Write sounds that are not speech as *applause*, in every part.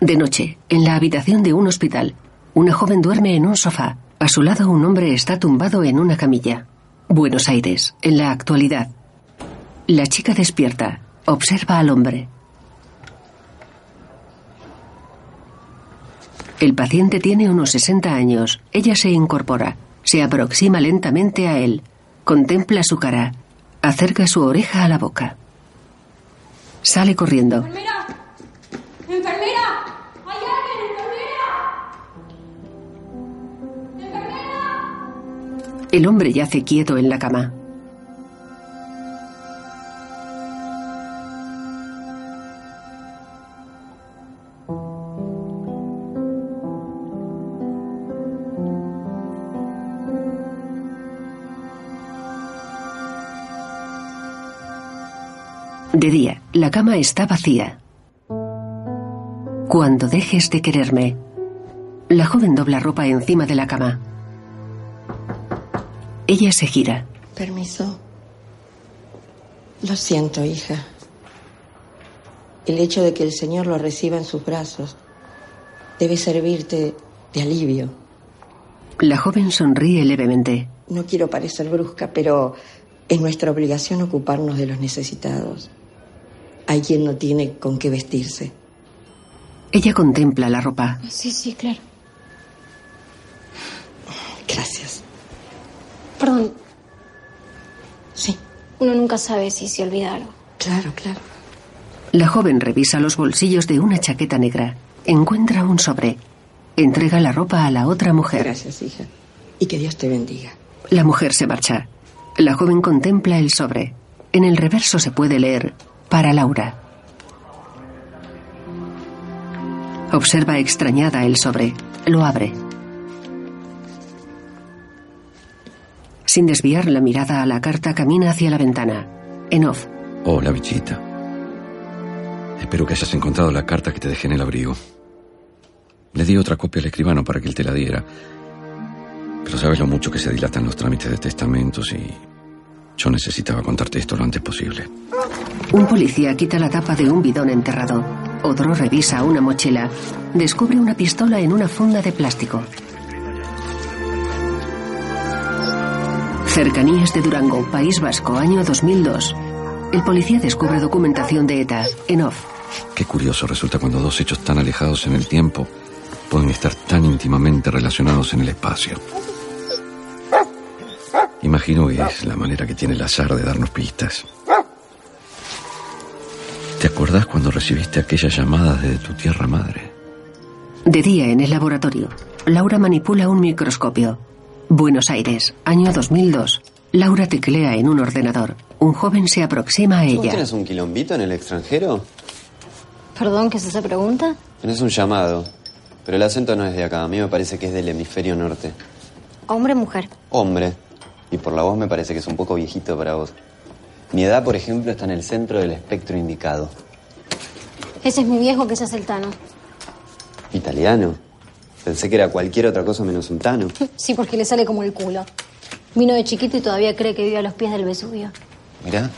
De noche, en la habitación de un hospital, una joven duerme en un sofá. A su lado un hombre está tumbado en una camilla. Buenos Aires, en la actualidad. La chica despierta. Observa al hombre. El paciente tiene unos 60 años. Ella se incorpora. Se aproxima lentamente a él. Contempla su cara. Acerca su oreja a la boca. Sale corriendo. El hombre yace quieto en la cama. De día, la cama está vacía. Cuando dejes de quererme, la joven dobla ropa encima de la cama. Ella se gira. Permiso. Lo siento, hija. El hecho de que el Señor lo reciba en sus brazos debe servirte de alivio. La joven sonríe levemente. No quiero parecer brusca, pero es nuestra obligación ocuparnos de los necesitados. Hay quien no tiene con qué vestirse. Ella contempla la ropa. Sí, sí, claro. Gracias. Perdón, Sí, uno nunca sabe si se olvida algo. claro, claro. La joven revisa los bolsillos de una chaqueta negra. Encuentra un sobre. Entrega la ropa a la otra mujer. Gracias, hija. Y que Dios te bendiga. La mujer se marcha. La joven contempla el sobre. En el reverso se puede leer para Laura. Observa extrañada el sobre. Lo abre. Sin desviar la mirada a la carta, camina hacia la ventana. En off. Hola, bichita. Espero que hayas encontrado la carta que te dejé en el abrigo. Le di otra copia al escribano para que él te la diera. Pero sabes lo mucho que se dilatan los trámites de testamentos y yo necesitaba contarte esto lo antes posible. Un policía quita la tapa de un bidón enterrado. Otro revisa una mochila. Descubre una pistola en una funda de plástico. Cercanías de Durango, País Vasco, año 2002. El policía descubre documentación de ETA. En off. Qué curioso resulta cuando dos hechos tan alejados en el tiempo pueden estar tan íntimamente relacionados en el espacio. Imagino que es la manera que tiene el azar de darnos pistas. ¿Te acordás cuando recibiste aquellas llamadas de tu tierra madre? De día en el laboratorio. Laura manipula un microscopio. Buenos Aires, año 2002. Laura teclea en un ordenador. Un joven se aproxima a ¿Tú ella. tienes un quilombito en el extranjero? Perdón, ¿qué es esa pregunta? Tienes un llamado, pero el acento no es de acá. A mí me parece que es del hemisferio norte. Hombre o mujer. Hombre. Y por la voz me parece que es un poco viejito para vos. Mi edad, por ejemplo, está en el centro del espectro indicado. Ese es mi viejo que se hace el tano. ¿Italiano? Pensé que era cualquier otra cosa menos un tano. *laughs* Sí, porque le sale como el culo. Vino de chiquito y todavía cree que vive a los pies del Vesubio. Mirá.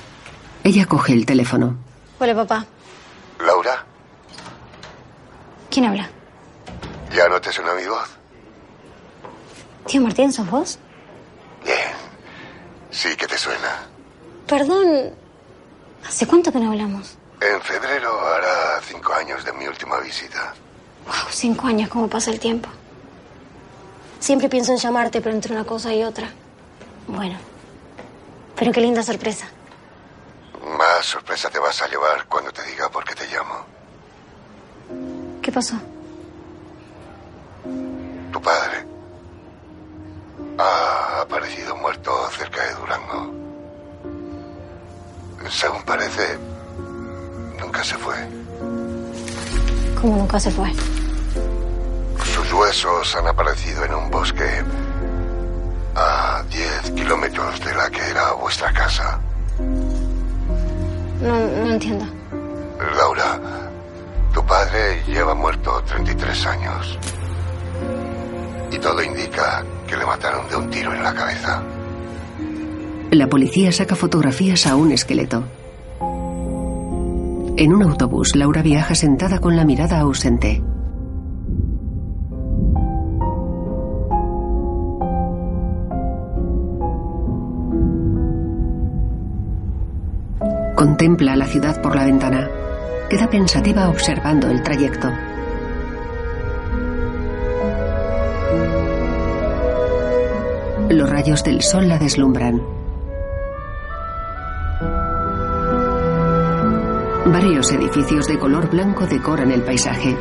Ella coge el teléfono. Hola, papá. Laura, ¿Quién habla? ¿ya no te suena mi voz? Tío Martín, ¿sos vos? Bien. Sí que te suena. Perdón. ¿Hace cuánto que no hablamos? En febrero hará cinco años de mi última visita. Wow, cinco años, cómo pasa el tiempo. Siempre pienso en llamarte, pero entre una cosa y otra. Bueno. Pero qué linda sorpresa. Más sorpresa te vas a llevar cuando te diga por qué te llamo. ¿Qué pasó? Tu padre ha aparecido muerto cerca de Durango. Según parece, nunca se fue. ¿Cómo nunca se fue? Sus huesos han aparecido en un bosque a 10 kilómetros de la que era vuestra casa. No, no entiendo. Laura, tu padre lleva muerto 33 años. Y todo indica que le mataron de un tiro en la cabeza. La policía saca fotografías a un esqueleto. En un autobús, Laura viaja sentada con la mirada ausente. Contempla la ciudad por la ventana. Queda pensativa observando el trayecto. Los rayos del sol la deslumbran. Varios edificios de color blanco decoran el paisaje.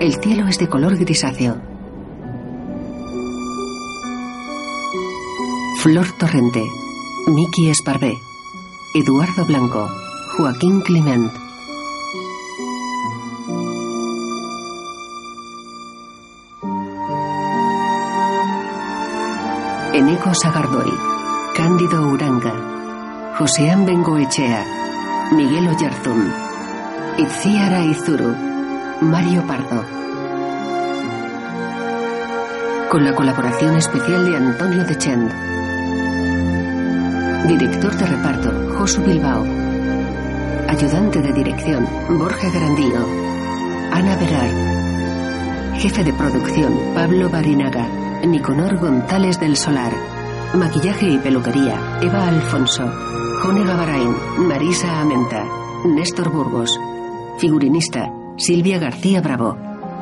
El cielo es de color grisáceo. Flor Torrente, Miki Esparvé, Eduardo Blanco, Joaquín Clement. Eneco Sagardoy, Cándido Uranga, Joseán Bengoechea, Miguel Oyarzún, Itziara Izuru, Mario Pardo. Con la colaboración especial de Antonio Dechend. Director de reparto, Josu Bilbao. Ayudante de dirección, Borja Grandío. Ana Berar. Jefe de producción, Pablo Barinaga. Niconor González del Solar. Maquillaje y peluquería, Eva Alfonso. Jone Gavarain, Marisa Amenta. Néstor Burgos. Figurinista, Silvia García Bravo.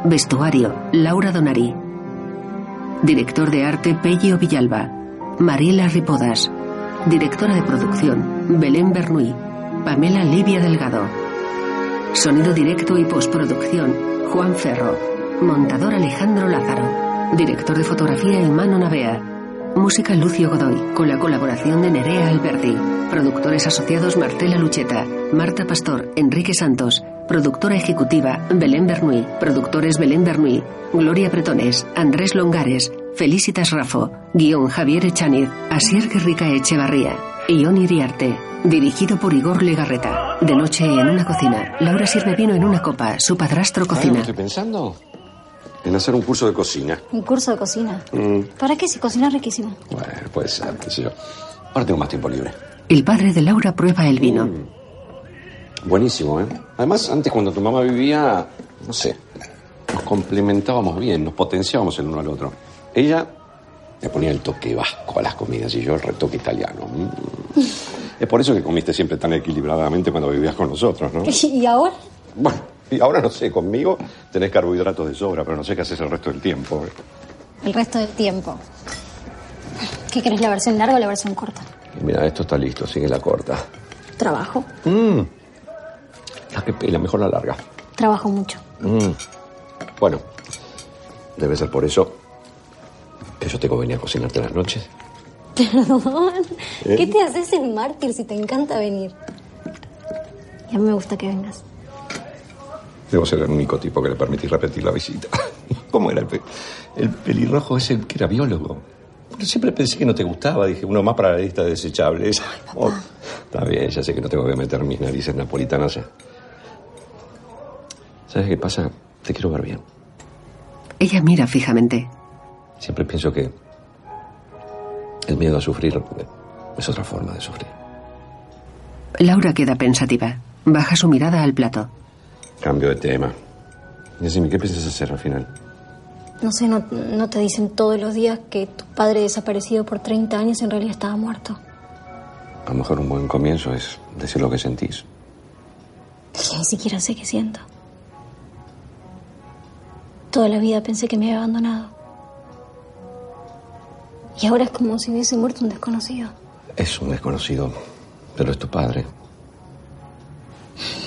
Vestuario, Laura Donari. Director de arte, Pello Villalba. Mariela Ripodas. Directora de producción, Belén Bernuy. Pamela Livia Delgado. Sonido directo y postproducción, Juan Ferro. Montador Alejandro Lázaro. Director de fotografía, Imano Navea. Música Lucio Godoy, con la colaboración de Nerea Alberti. Productores asociados Martela Lucheta, Marta Pastor, Enrique Santos. Productora ejecutiva Belén Bernuy. Productores Belén Bernuy, Gloria Bretones, Andrés Longares, Felicitas Rafo. Guión Javier Echaniz, Asier Guerrica Echevarría. Ion Iriarte. Dirigido por Igor Legarreta. De noche en una cocina. Laura sirve vino en una copa. Su padrastro ¿Sabes lo cocina. estoy pensando? En hacer un curso de cocina. Un curso de cocina. Mm, ¿Para qué si cocina riquísimo? bueno, puede ser, qué sé yo. Ahora tengo más tiempo libre. El padre de Laura prueba el vino. Buenísimo, ¿eh? Además, antes cuando tu mamá vivía, no sé, nos complementábamos bien, nos potenciábamos el uno al otro. Ella le ponía el toque vasco a las comidas y yo el retoque italiano. Mm. Es por eso que comiste siempre tan equilibradamente cuando vivías con nosotros, ¿no? *laughs* ¿Y ahora? Bueno, y ahora no sé, conmigo tenés carbohidratos de sobra, pero no sé qué haces el resto del tiempo. El resto del tiempo. ¿Qué querés, la versión larga o la versión corta? Mira, esto está listo, sigue la corta. Trabajo. Mm. La que pela, mejor la larga. Trabajo mucho. Mm. Bueno, debe ser por eso que yo tengo que venir a cocinarte las noches. *laughs* Perdón. ¿Eh? ¿Qué te haces el mártir si te encanta venir? Y a mí me gusta que vengas. Debo ser el único tipo que le permitís repetir la visita. *laughs* ¿Cómo era el, pe- el pelirrojo ese que era biólogo? Siempre pensé que no te gustaba. Dije, uno más para la lista de desechables. Oh, está bien, ya sé que no tengo que meter mis narices napolitanas. ¿Sabes qué pasa? Te quiero ver bien. Ella mira fijamente. Siempre pienso que el miedo a sufrir es otra forma de sufrir. Laura queda pensativa. Baja su mirada al plato. Cambio de tema. Decime, ¿qué piensas hacer al final? No sé, no, no te dicen todos los días que tu padre desaparecido por 30 años en realidad estaba muerto. A lo mejor un buen comienzo es decir lo que sentís. Ni siquiera sé qué siento. Toda la vida pensé que me había abandonado. Y ahora es como si hubiese muerto un desconocido. Es un desconocido, pero es tu padre.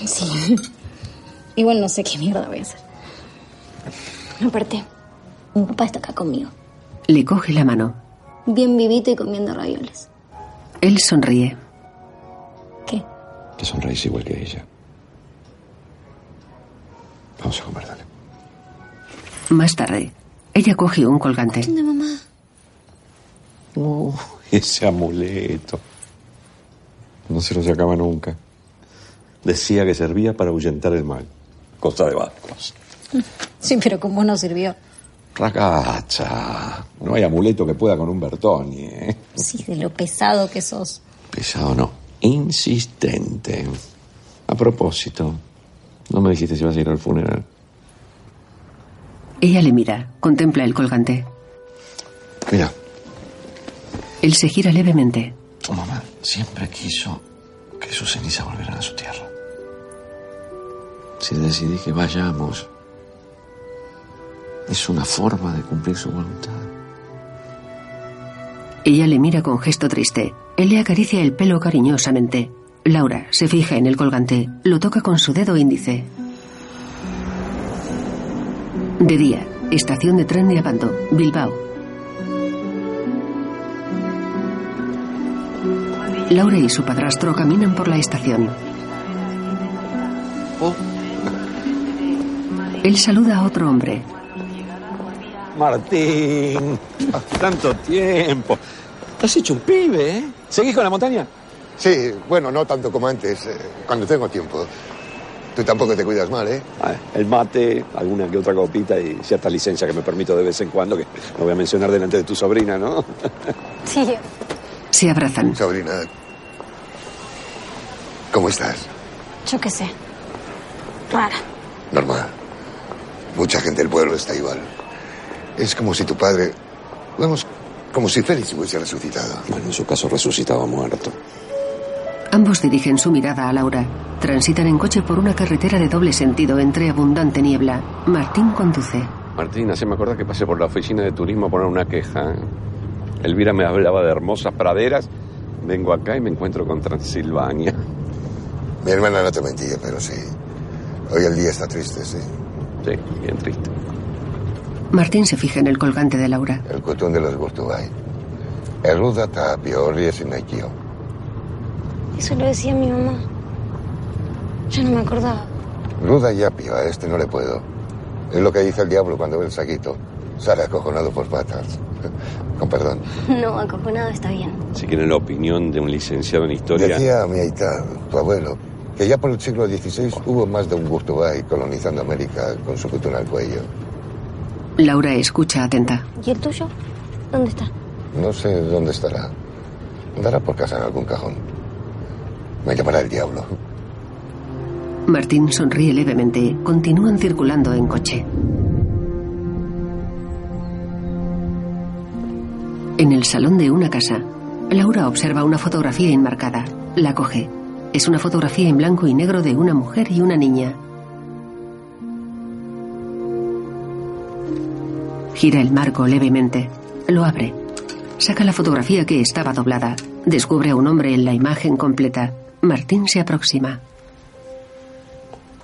Sí. Igual no sé qué mierda voy a hacer. Aparte, mi papá está acá conmigo. Le coge la mano. Bien vivito y comiendo ravioles. Él sonríe. ¿Qué? Te sonreís igual que ella. Vamos a comer, dale. Más tarde, ella coge un colgante. ¿Dónde mamá? Uh, *laughs* ese amuleto. No se lo sacaba nunca. Decía que servía para ahuyentar el mal. Cosa de vascos. Sí, pero con vos no sirvió. Ragacha. No hay amuleto que pueda con un Bertoni, ¿eh? Sí, de lo pesado que sos. Pesado no. Insistente. A propósito, ¿no me dijiste si vas a ir al funeral? Ella le mira, contempla el colgante. Mira, Él se gira levemente. tu mamá siempre quiso que sus cenizas volverán a su tierra. Si decidí que vayamos, es una forma de cumplir su voluntad. Ella le mira con gesto triste. Él le acaricia el pelo cariñosamente. Laura se fija en el colgante, lo toca con su dedo índice. De día, estación de tren de Abando, Bilbao. Laura y su padrastro caminan por la estación. Él saluda a otro hombre. Martín, tanto tiempo. Te has hecho un pibe, ¿eh? ¿Seguís con la montaña? Sí, bueno, no tanto como antes, eh, cuando tengo tiempo. Tú tampoco te cuidas mal, ¿eh? Ah, el mate, alguna que otra copita y cierta licencia que me permito de vez en cuando, que no voy a mencionar delante de tu sobrina, ¿no? *laughs* Sí, Se abrazan. Sobrina, ¿cómo estás? yo qué sé. Rara. Normal. Mucha gente del pueblo está igual. Es como si tu padre... Vamos, como si Félix hubiese resucitado. Bueno, en su caso resucitaba muerto. Ambos dirigen su mirada a Laura. Transitan en coche por una carretera de doble sentido entre abundante niebla. Martín conduce. Martín, así me acuerdas que pasé por la oficina de turismo a poner una queja. ¿eh? Elvira me hablaba de hermosas praderas. Vengo acá y me encuentro con Transilvania. Mi hermana no te mentía, pero sí. Hoy el día está triste, sí. Sí, bien triste. Martín se fija en el colgante de Laura. El cotón de los Gurtubay. El ruda tapio, ríes en Aikio. Eso lo decía mi mamá. Yo no me acordaba. Ruda y apio, a este no le puedo. Es lo que dice el diablo cuando ve el saquito. Sale acojonado por patas. *laughs* Con perdón. No, acojonado está bien. Si quieren la opinión de un licenciado en historia. Decía mi aita, tu abuelo, que ya por el siglo XVI hubo más de un Gurtubay colonizando América con su cotón al cuello. Laura escucha atenta. ¿Y el tuyo? ¿Dónde está? No sé dónde estará. Andará por casa en algún cajón. Me llamará el diablo. Martín sonríe levemente. Continúan circulando en coche. En el salón de una casa, Laura observa una fotografía enmarcada. La coge. Es una fotografía en blanco y negro de una mujer y una niña. Gira el marco levemente. Lo abre. Saca la fotografía que estaba doblada. Descubre a un hombre en la imagen completa. Martín se aproxima.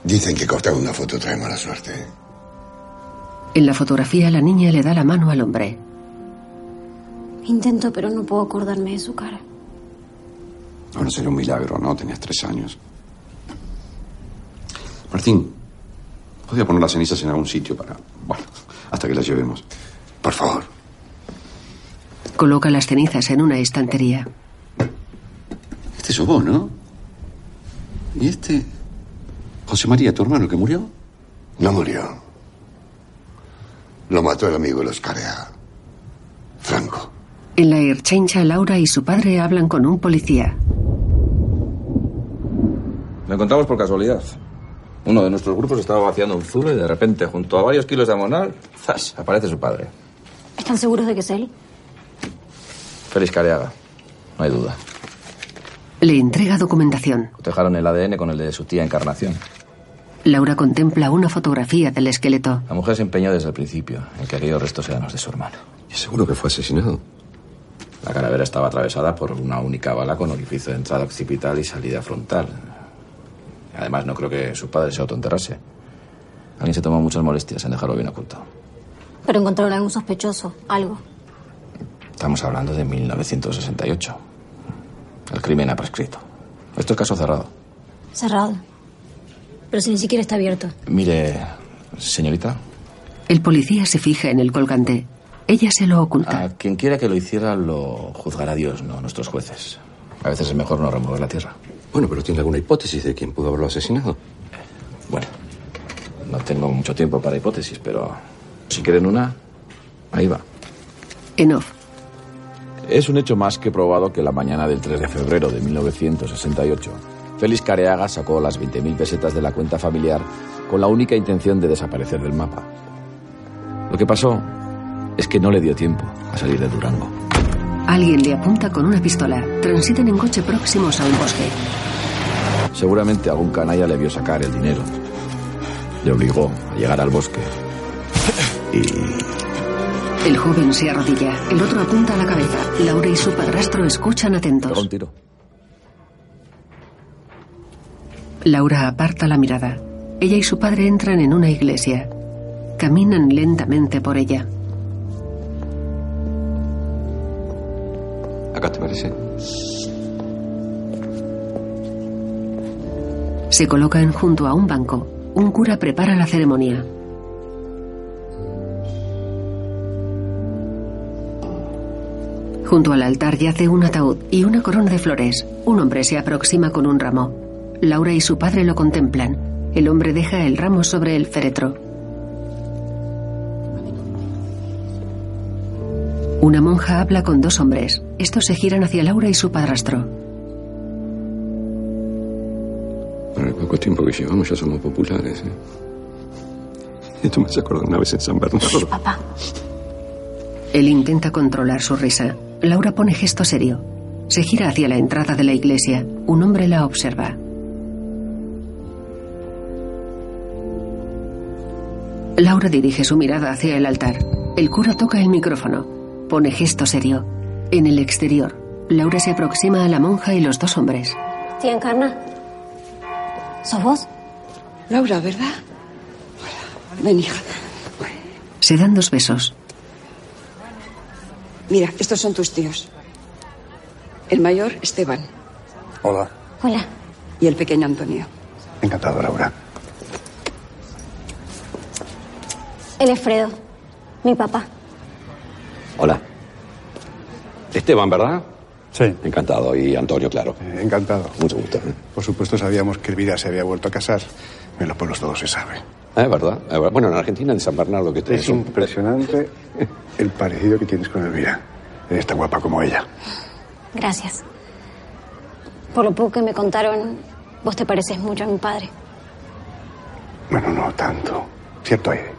Dicen que cortar una foto trae mala suerte. En la fotografía la niña le da la mano al hombre. Intento, pero no puedo acordarme de su cara. Bueno, sería un milagro, ¿no? Tenías tres años. Martín, podría poner las cenizas en algún sitio para. Bueno, hasta que las llevemos. Por favor. Coloca las cenizas en una estantería. Este sos vos, ¿no? ¿Y este? José María, tu hermano, que murió. No murió. Lo mató el amigo de los Carea. Franco. En la Erchencha, Laura y su padre hablan con un policía. Lo encontramos por casualidad. Uno de nuestros grupos estaba vaciando un zulo y de repente, junto a varios kilos de amonal, ¡zas! aparece su padre. ¿Están seguros de que es él? Félix Careaga. No hay duda. Le entrega documentación. Cotejaron el ADN con el de su tía Encarnación. Laura contempla una fotografía del esqueleto. La mujer se empeñó desde el principio en que aquellos restos eran los de su hermano. ¿Y seguro que fue asesinado? La calavera estaba atravesada por una única bala con orificio de entrada occipital y salida frontal. Además, no creo que su padre se autoenterrase. Alguien se tomó muchas molestias en dejarlo bien ocultado. Pero encontraron algún sospechoso, algo. Estamos hablando de 1968. El crimen ha prescrito. Esto es caso cerrado. Cerrado. Pero si ni siquiera está abierto. Mire, señorita, El policía se fija en el colgante. Ella se lo oculta. a quien quiera que lo hiciera lo juzgará Dios, no nuestros jueces. A veces es mejor no remover la tierra. Bueno, pero ¿tiene alguna hipótesis de quién pudo haberlo asesinado? Bueno, no tengo mucho tiempo para hipótesis, pero si quieren una, ahí va. En off. Es un hecho más que probado que la mañana del 3 de febrero de 1968, Félix Careaga sacó las 20.000 pesetas de la cuenta familiar con la única intención de desaparecer del mapa. Lo que pasó es que no le dio tiempo a salir de Durango. Alguien le apunta con una pistola. Transitan en coche próximos a un bosque. Seguramente algún canalla le vio sacar el dinero. Le obligó a llegar al bosque. Y El joven se arrodilla. El otro apunta a la cabeza. Laura y su padrastro escuchan atentos. un tiro. Laura aparta la mirada. Ella y su padre entran en una iglesia. Caminan lentamente por ella. ¿Acá te parece? Se colocan junto a un banco. Un cura prepara la ceremonia. Junto al altar yace un ataúd y una corona de flores. Un hombre se aproxima con un ramo. Laura y su padre lo contemplan. El hombre deja el ramo sobre el féretro. Una monja habla con dos hombres. Estos se giran hacia Laura y su padrastro. Para el poco tiempo que llevamos ya somos populares. ¿eh? Esto me hace acordar una vez en San Bernardo. Papá, Él intenta controlar su risa. Laura pone gesto serio. Se gira hacia la entrada de la iglesia. Un hombre la observa. Laura dirige su mirada hacia el altar. El cura toca el micrófono. Pone gesto serio. En el exterior, Laura se aproxima a la monja y los dos hombres. tía Encarna. ¿Sos vos? Laura, ¿verdad? Hola. Ven, hija. Se dan dos besos. Mira, estos son tus tíos. El mayor, Esteban. Hola. Hola. Y el pequeño Antonio. Encantado, Laura. Él es Fredo, mi papá. Hola. Esteban, ¿verdad? Sí. Encantado. Y Antonio, claro. Eh, encantado. Mucho gusto. ¿eh? Por supuesto sabíamos que Elvira se había vuelto a casar. En los pueblos todo se sabe. Ah, Es verdad. es verdad. Bueno, en Argentina, en San Bernardo, que Es ustedes son- impresionante el parecido que tienes con Elvira. Eres tan guapa como ella. Gracias. Por lo poco que me contaron, vos te pareces mucho a mi padre. Bueno, no tanto. Cierto aire.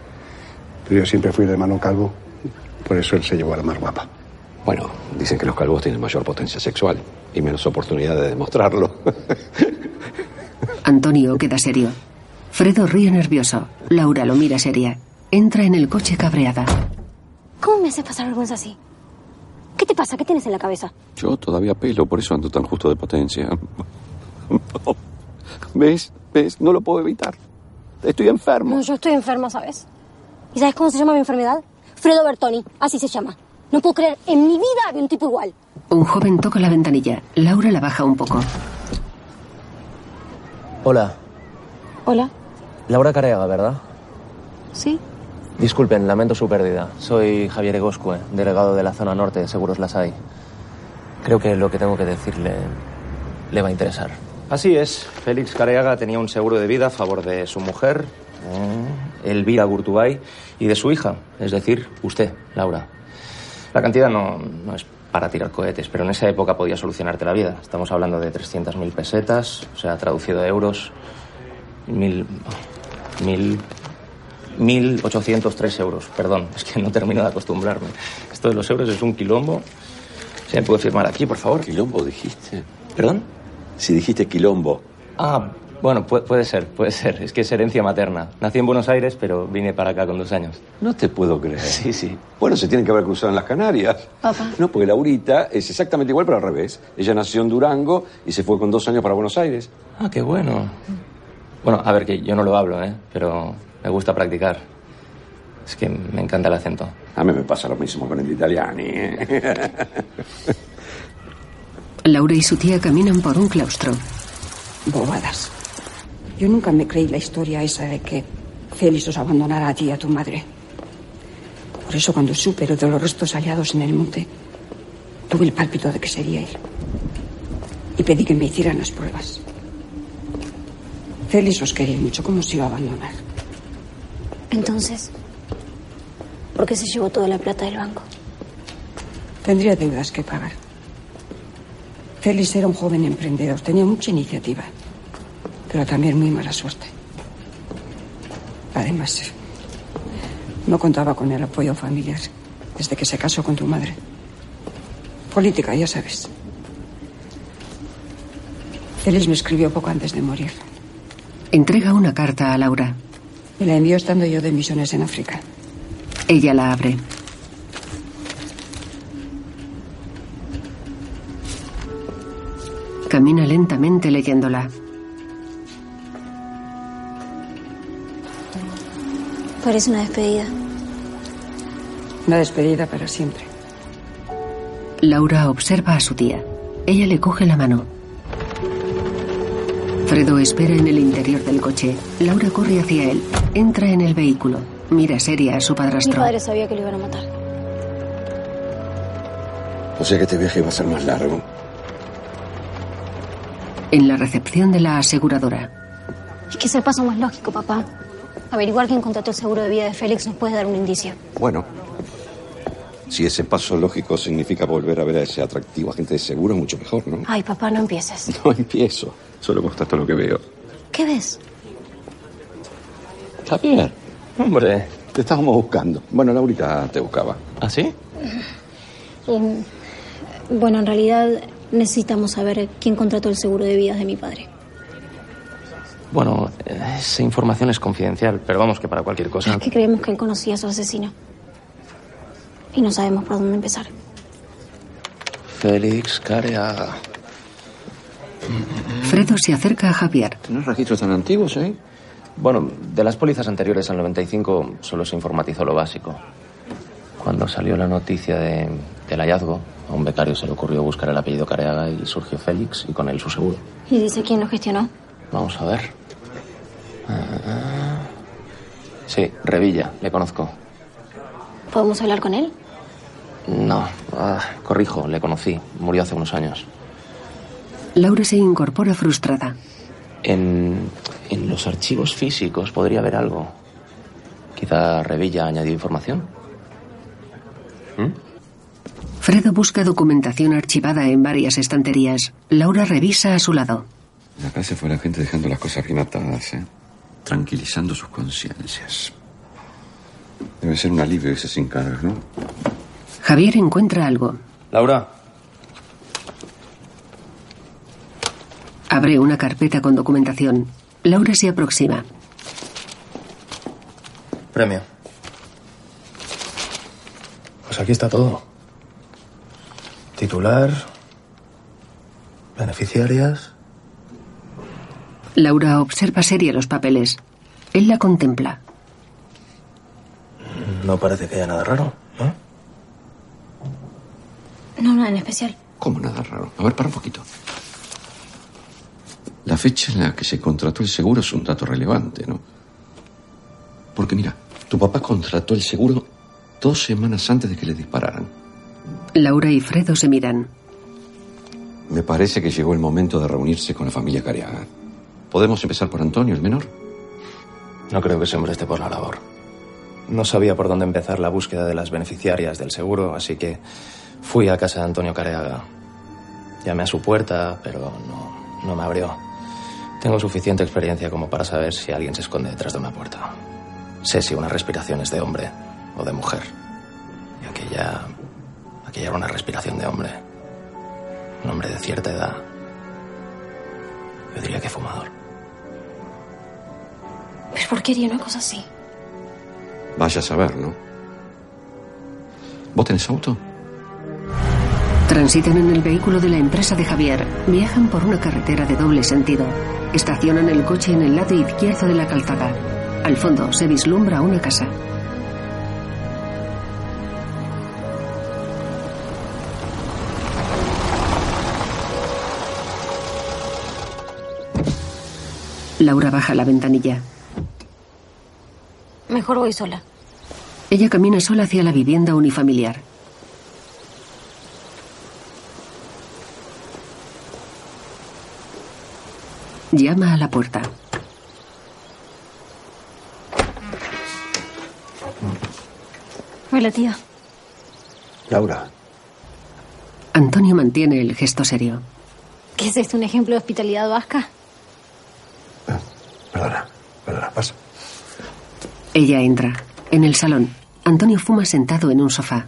Pero yo siempre fui de mano calvo. Por eso él se llevó a la más guapa. Bueno, dicen que los calvos tienen mayor potencia sexual y menos oportunidad de demostrarlo. Antonio queda serio. Fredo ríe nervioso. Laura lo mira seria. Entra en el coche cabreada. ¿Cómo me haces pasar vergüenza así? ¿Qué te pasa? ¿Qué tienes en la cabeza? Yo todavía pelo, por eso ando tan justo de potencia. ¿Ves? ¿Ves? No lo puedo evitar. Estoy enfermo. No, yo estoy enferma, ¿sabes? ¿Y sabes cómo se llama mi enfermedad? Fredo Bertoni, así se llama. No puedo creer, en mi vida había un tipo igual. Un joven toca la ventanilla. Laura la baja un poco. Hola, Hola. Laura Careaga, ¿verdad? ¿Sí? Disculpen, lamento su pérdida. Soy Javier Egoscue, delegado de la zona norte de Seguros Las Hay. Creo que lo que tengo que decirle le va a interesar. Así es, Félix Careaga tenía un seguro de vida a favor de su mujer, eh, Elvira Gurtubay, y de su hija, es decir, usted, Laura. La cantidad no, no es para tirar cohetes, pero en esa época podía solucionarte la vida. Estamos hablando de 300.000 pesetas, o sea, traducido a euros, mil... mil... 1.803 euros, perdón, es que no termino de acostumbrarme. Esto de los euros es un quilombo. ¿Se me puede firmar aquí, por favor? ¿Quilombo dijiste? ¿Perdón? Si dijiste quilombo. Ah, bueno, pu- puede ser, puede ser. Es que es herencia materna. Nací en Buenos Aires, pero vine para acá con dos años. No te puedo creer. Sí, sí. Bueno, se tienen que haber cruzado en las Canarias. Papá. No, porque Laurita es exactamente igual, pero al revés. Ella nació en Durango y se fue con dos años para Buenos Aires. Ah, qué bueno. Bueno, a ver, que yo no lo hablo, ¿eh? Pero me gusta practicar. Es que me encanta el acento. A mí me pasa lo mismo con el italiano. ¿eh? *laughs* Laura y su tía caminan por un claustro. Bobadas. Yo nunca me creí la historia esa de que Félix os abandonara a ti y a tu madre. Por eso cuando supe lo de los restos hallados en el monte, tuve el pálpito de que sería él. Y pedí que me hicieran las pruebas. Félix os quería mucho, ¿cómo se iba a abandonar? Entonces, ¿por qué se llevó toda la plata del banco? Tendría deudas que pagar. Félix era un joven emprendedor, tenía mucha iniciativa, pero también muy mala suerte. Además, no contaba con el apoyo familiar desde que se casó con tu madre. Política, ya sabes. Félix me escribió poco antes de morir. Entrega una carta a Laura. Me la envió estando yo de misiones en África. Ella la abre. Camina lentamente leyéndola. Parece una despedida. Una despedida para siempre. Laura observa a su tía. Ella le coge la mano. Fredo espera en el interior del coche. Laura corre hacia él. Entra en el vehículo. Mira seria a su Mi padrastro. padre sabía que lo iban a matar. O sea que este viaje iba a ser más largo. En la recepción de la aseguradora. Es que es el paso más lógico, papá. Averiguar quién contrató el seguro de vida de Félix nos puede dar un indicio. Bueno, si ese paso lógico significa volver a ver a ese atractivo agente de seguro, mucho mejor, ¿no? Ay, papá, no empieces. *laughs* No empiezo. Solo constato lo que veo. ¿Qué ves? Javier. Hombre, te estábamos buscando. Bueno, Laurita te buscaba. ¿Ah, sí? Bueno, en realidad necesitamos saber quién contrató el seguro de vidas de mi padre. Bueno, esa información es confidencial, pero vamos que para cualquier cosa. Es que creemos que él conocía a su asesino. Y no sabemos por dónde empezar. Félix Careaga. Fredo se acerca a Javier. ¿Tienes registros tan antiguos, eh? Bueno, de las pólizas anteriores al 95 solo se informatizó lo básico. Cuando salió la noticia de, del hallazgo, a un becario se le ocurrió buscar el apellido Careaga y surgió Félix y con él su seguro. ¿Y dice quién lo gestionó? Vamos a ver. Ah, Sí, Revilla, le conozco. ¿Podemos hablar con él? No, ah, corrijo, le conocí. Murió hace unos años. Laura se incorpora frustrada. En, en los archivos físicos podría haber algo. Quizá Revilla añadió información. Fredo busca documentación archivada en varias estanterías. Laura revisa a su lado. De acá se fue la gente dejando las cosas bien atadas, ¿eh? Tranquilizando sus conciencias. Debe ser un alivio ese sin cargas, ¿no? Javier encuentra algo. Laura. Abre una carpeta con documentación. Laura se aproxima. Premio. Pues aquí está todo. Titular, beneficiarias. Laura observa seria los papeles. Él la contempla. No parece que haya nada raro, ¿no? No, nada en especial. ¿Cómo nada raro? A ver, para un poquito. La fecha en la que se contrató el seguro es un dato relevante, ¿no? Porque mira, tu papá contrató el seguro dos semanas antes de que le dispararan. Laura y Fredo se miran. Me parece que llegó el momento de reunirse con la familia Cariaga. ¿Podemos empezar por Antonio, el menor? No creo que hombre esté por la labor. No sabía por dónde empezar la búsqueda de las beneficiarias del seguro, así que fui a casa de Antonio Careaga. Llamé a su puerta, pero no, no me abrió. Tengo suficiente experiencia como para saber si alguien se esconde detrás de una puerta. Sé si una respiración es de hombre o de mujer. Y aquella. aquella era una respiración de hombre. Un hombre de cierta edad. Yo diría que fumador. ¿Pero por qué haría una cosa así? Vaya a saber, ¿no? ¿Vos tenés auto? Transitan en el vehículo de la empresa de Javier. Viajan por una carretera de doble sentido. Estacionan el coche en el lado izquierdo de la calzada. Al fondo se vislumbra una casa. Laura baja la ventanilla. Mejor voy sola. Ella camina sola hacia la vivienda unifamiliar. Llama a la puerta. Hola, tía. Laura, Antonio mantiene el gesto serio. ¿Qué es esto? ¿Un ejemplo de hospitalidad vasca? perdona, perdona, pasa. Ella entra. En el salón, Antonio fuma sentado en un sofá.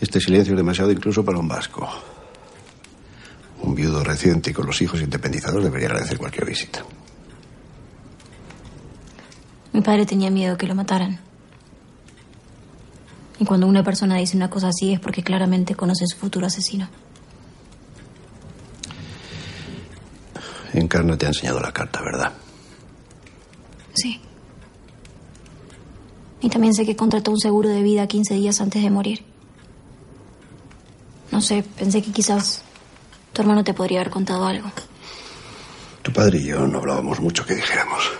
Este silencio es demasiado incluso para un vasco. Un viudo reciente y con los hijos independizados debería agradecer cualquier visita. Mi padre tenía miedo que lo mataran. Y cuando una persona dice una cosa así es porque claramente conoce su futuro asesino. Encarna te ha enseñado la carta, ¿verdad? Sí. Y también sé que contrató un seguro de vida 15 días antes de morir. No sé, pensé que quizás tu hermano te podría haber contado algo. Tu padre y yo no hablábamos mucho que dijéramos.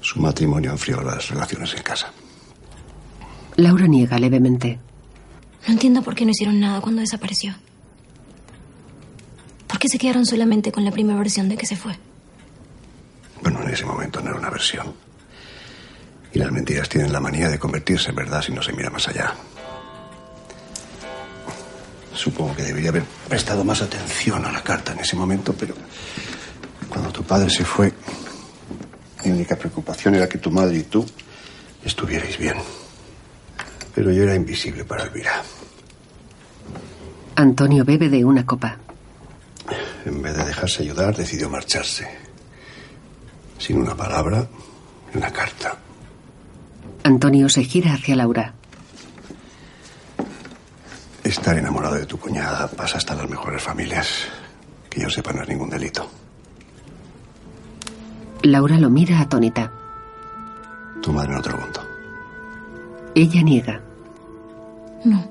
Su matrimonio enfrió las relaciones en casa. Laura niega levemente. No entiendo por qué no hicieron nada cuando desapareció. ¿Por qué se quedaron solamente con la primera versión de que se fue? Bueno, en ese momento no era una versión. Y las mentiras tienen la manía de convertirse en verdad si no se mira más allá. Supongo que debería haber prestado más atención a la carta en ese momento, pero cuando tu padre se fue, mi única preocupación era que tu madre y tú estuvierais bien. Pero yo era invisible para Elvira. Antonio bebe de una copa. En vez de dejarse ayudar, decidió marcharse. Sin una palabra ni una carta. Antonio se gira hacia Laura. Estar enamorado de tu cuñada pasa hasta las mejores familias. Que yo sepa, no es ningún delito. Laura lo mira atónita. Tu madre no te lo contó. Ella niega. No.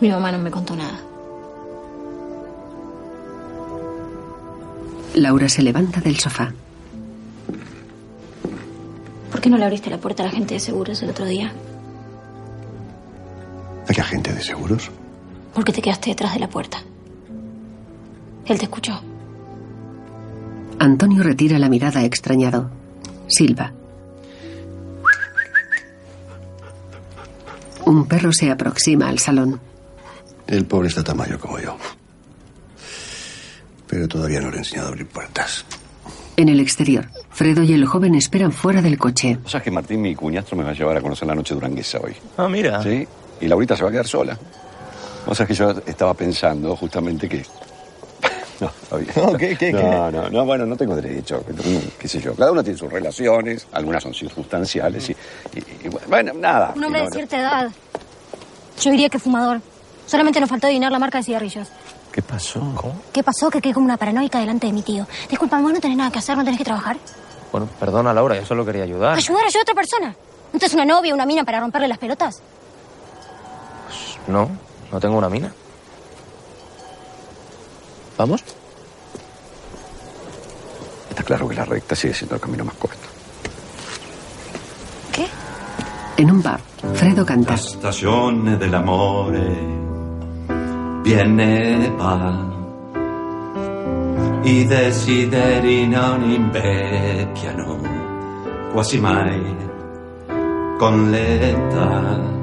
Mi mamá no me contó nada. Laura se levanta del sofá. ¿Por qué no le abriste la puerta a la gente de seguros el otro día? ¿A qué agente de seguros? Porque te quedaste detrás de la puerta. Él te escuchó. Antonio retira la mirada extrañado. Silva. Un perro se aproxima al salón. El pobre está tan mayor como yo. Pero todavía no le he enseñado a abrir puertas. En el exterior, Fredo y el joven esperan fuera del coche. O sea que Martín, mi cuñastro, me va a llevar a conocer la noche duranguesa hoy. Ah, mira. Sí, y Laurita se va a quedar sola. O sea que yo estaba pensando justamente que... *laughs* No. No, ¿qué, qué, no, no, no, bueno, no tengo derecho. Qué sé yo. Cada uno tiene sus relaciones, algunas son circunstanciales y, y- y bueno, nada. Un hombre Y de no- cierta edad. Yo diría que fumador. Solamente nos faltó adivinar la marca de cigarrillos. ¿Qué pasó? ¿Cómo? ¿Qué pasó? Que quedé como una paranoica delante de mi tío. Disculpa, vos no tenés nada que hacer, no tenés que trabajar. Bueno, perdona, Laura, yo solo quería ayudar. Ayudar, ayudar a otra persona. ¿No una novia, una mina para romperle las pelotas? No, no tengo una mina. ¿Vamos? Está claro que la recta sigue siendo el camino más corto. ¿Qué? En un bar, Fredo canta. stagione dell'amore viene e va. I desideri non invecchiano quasi mai con l'età.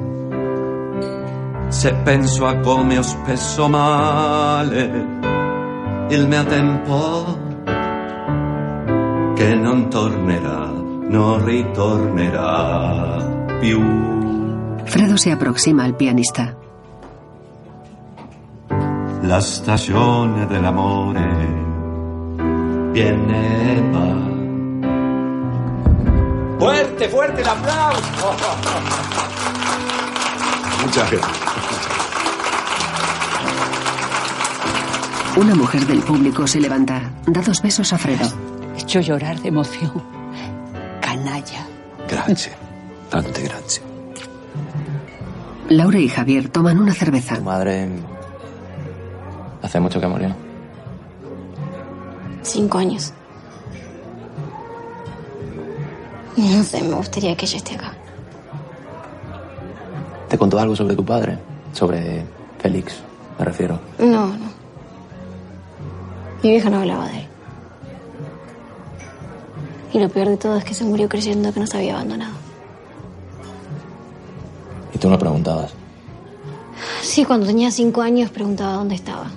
Se penso a come ho spesso male il mio tempo che non tornerà, non ritornerà più. Fredo se aproxima al pianista. La stagione dell'amore viene e va. Fuerte, fuerte el aplauso. Muchas gracias. Una mujer del público se levanta, da dos besos a Fredo. hecho llorar de emoción. Canalla. Gracias. Tante gracias. Laura y Javier toman una cerveza. Tu madre. Hace mucho que murió. Cinco años. No sé, me gustaría que ella esté acá. ¿Te contó algo sobre tu padre? Sobre Félix, me refiero. No, no. Mi vieja no hablaba de él. Y lo peor de todo es que se murió creyendo que nos había abandonado. Y tú no preguntabas. Sí, cuando tenía cinco años preguntaba dónde estaba.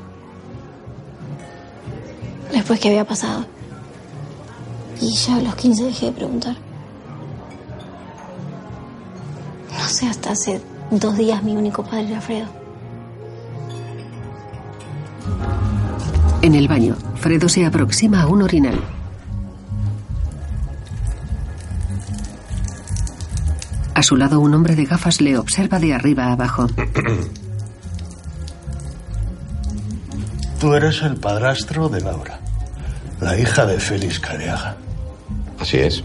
Después qué había pasado. Y ya a los 15 dejé de preguntar. No sé, hasta hace dos días mi único padre, Alfredo. En el baño, Fredo se aproxima a un orinal. A su lado, un hombre de gafas le observa de arriba a abajo. Tú eres el padrastro de Laura, la hija de Félix Careaga. Así es.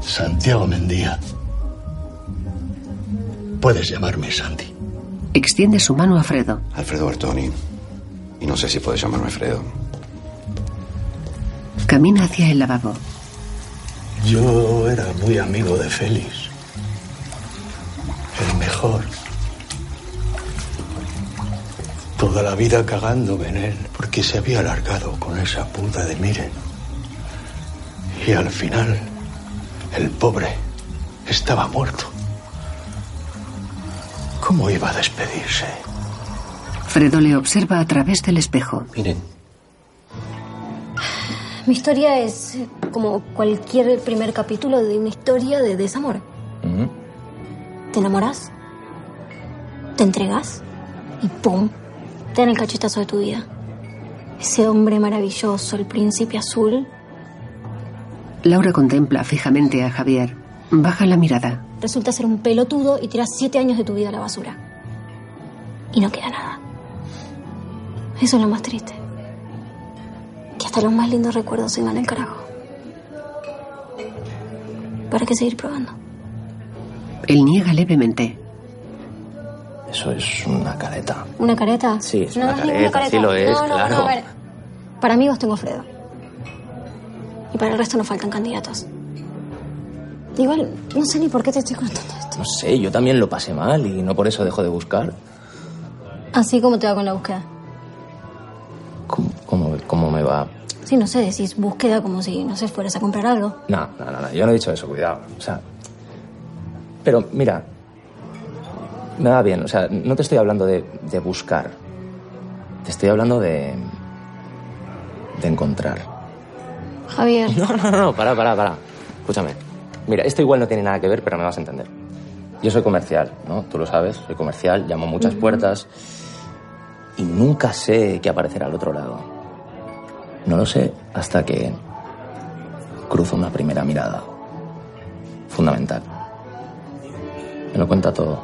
Santiago Mendía, Puedes llamarme Santi. Extiende su mano a Fredo. Alfredo Bertoni. Y no sé si puedes llamarme Alfredo. Camina hacia el lavabo. Yo era muy amigo de Félix. El mejor. Toda la vida cagándome en él porque se había alargado con esa puta de Miren. Y al final, el pobre estaba muerto. ¿Cómo iba a despedirse? Fredo le observa a través del espejo. Miren. Mi historia es como cualquier primer capítulo de una historia de desamor. Te enamoras, te entregas y ¡pum! Te dan el cachetazo de tu vida. Ese hombre maravilloso, el príncipe azul, Laura contempla fijamente a Javier. Baja la mirada. resulta ser un pelotudo y tiras siete años de tu vida a la basura. Y no queda nada. Eso es lo más triste. Que hasta los más lindos recuerdos se van al carajo. ¿Para qué seguir probando? Él niega levemente. Eso es una careta. ¿Una careta? Sí, es No, una no es careta, sí lo es, no, no, claro. no, a ver. Para amigos tengo Fredo. Y para el resto nos faltan candidatos. Igual, no sé ni por qué te estoy contando esto. No sé, yo también lo pasé mal y no por eso dejo de buscar. Así como te va con la búsqueda. ¿Cómo, cómo me va? Sí, no sé, decís búsqueda como si, no sé, fueras a comprar algo. No, no, no, no, yo no he dicho eso, cuidado. O sea. Pero mira, me va bien, o sea, no te estoy hablando de, de buscar. Te estoy hablando de. de encontrar. Javier. *laughs* No, no, no, para, para, para. Escúchame. Mira, esto igual no tiene nada que ver, pero me vas a entender. Yo soy comercial, ¿no? Tú lo sabes, soy comercial, llamo muchas puertas y nunca sé qué aparecerá al otro lado. No lo sé hasta que cruzo una primera mirada. Fundamental. Me lo cuenta todo.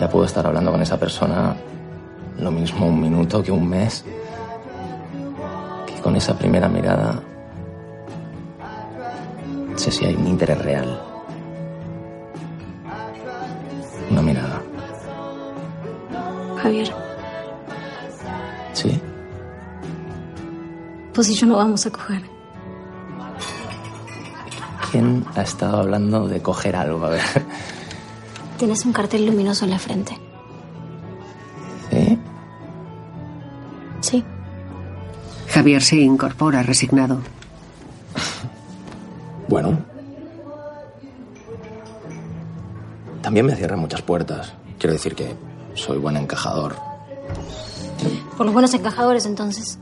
Ya puedo estar hablando con esa persona lo mismo un minuto que un mes. Que con esa primera mirada sé si hay un interés real. Una mirada. Javier, ¿Sí? pues y yo no vamos a coger. ¿Quién ha estado hablando de coger algo? A ver. Tienes un cartel luminoso en la frente. ¿Sí? Sí. Javier se incorpora resignado. Bueno. También me cierran muchas puertas. Quiero decir que soy buen encajador. Por los buenos encajadores, entonces.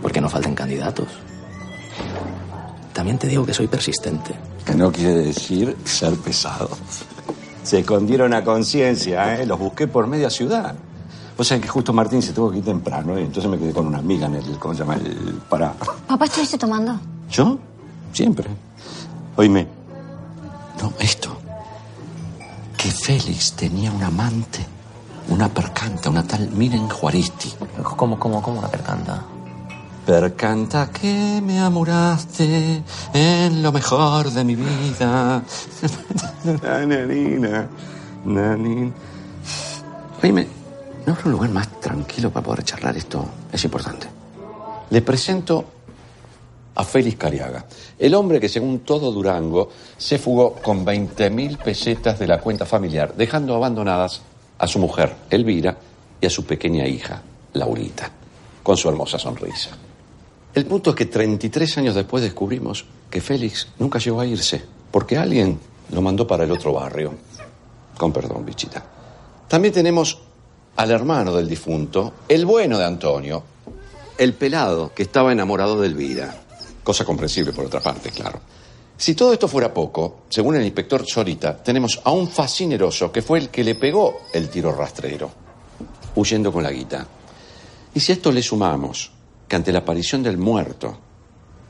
Porque no falten candidatos. También te digo que soy persistente. Que no quiere decir ser pesado. Se escondieron a conciencia, ¿eh? Los busqué por media ciudad. O sea que justo Martín se tuvo que ir temprano y entonces me quedé con una amiga en el, ¿cómo se llama? El para. Papá, ¿estuviste tomando? ¿Yo? Siempre. Oíme. No, esto. Que Félix tenía un amante, una percanta, una tal Miren Juaristi. ¿Cómo, cómo, cómo una percanta? Percanta que me amuraste en lo mejor de mi vida. *laughs* Nananina, nanin. Oíme, ¿no habrá un lugar más tranquilo para poder charlar esto? Es importante. Le presento a Félix Cariaga, el hombre que según todo Durango se fugó con 20.000 pesetas de la cuenta familiar, dejando abandonadas a su mujer, Elvira, y a su pequeña hija, Laurita, con su hermosa sonrisa. El punto es que 33 años después descubrimos que Félix nunca llegó a irse, porque alguien lo mandó para el otro barrio. Con perdón, bichita. También tenemos al hermano del difunto, el bueno de Antonio, el pelado que estaba enamorado de Elvira. Cosa comprensible por otra parte, claro. Si todo esto fuera poco, según el inspector Chorita, tenemos a un fascineroso que fue el que le pegó el tiro rastrero, huyendo con la guita. Y si a esto le sumamos que ante la aparición del muerto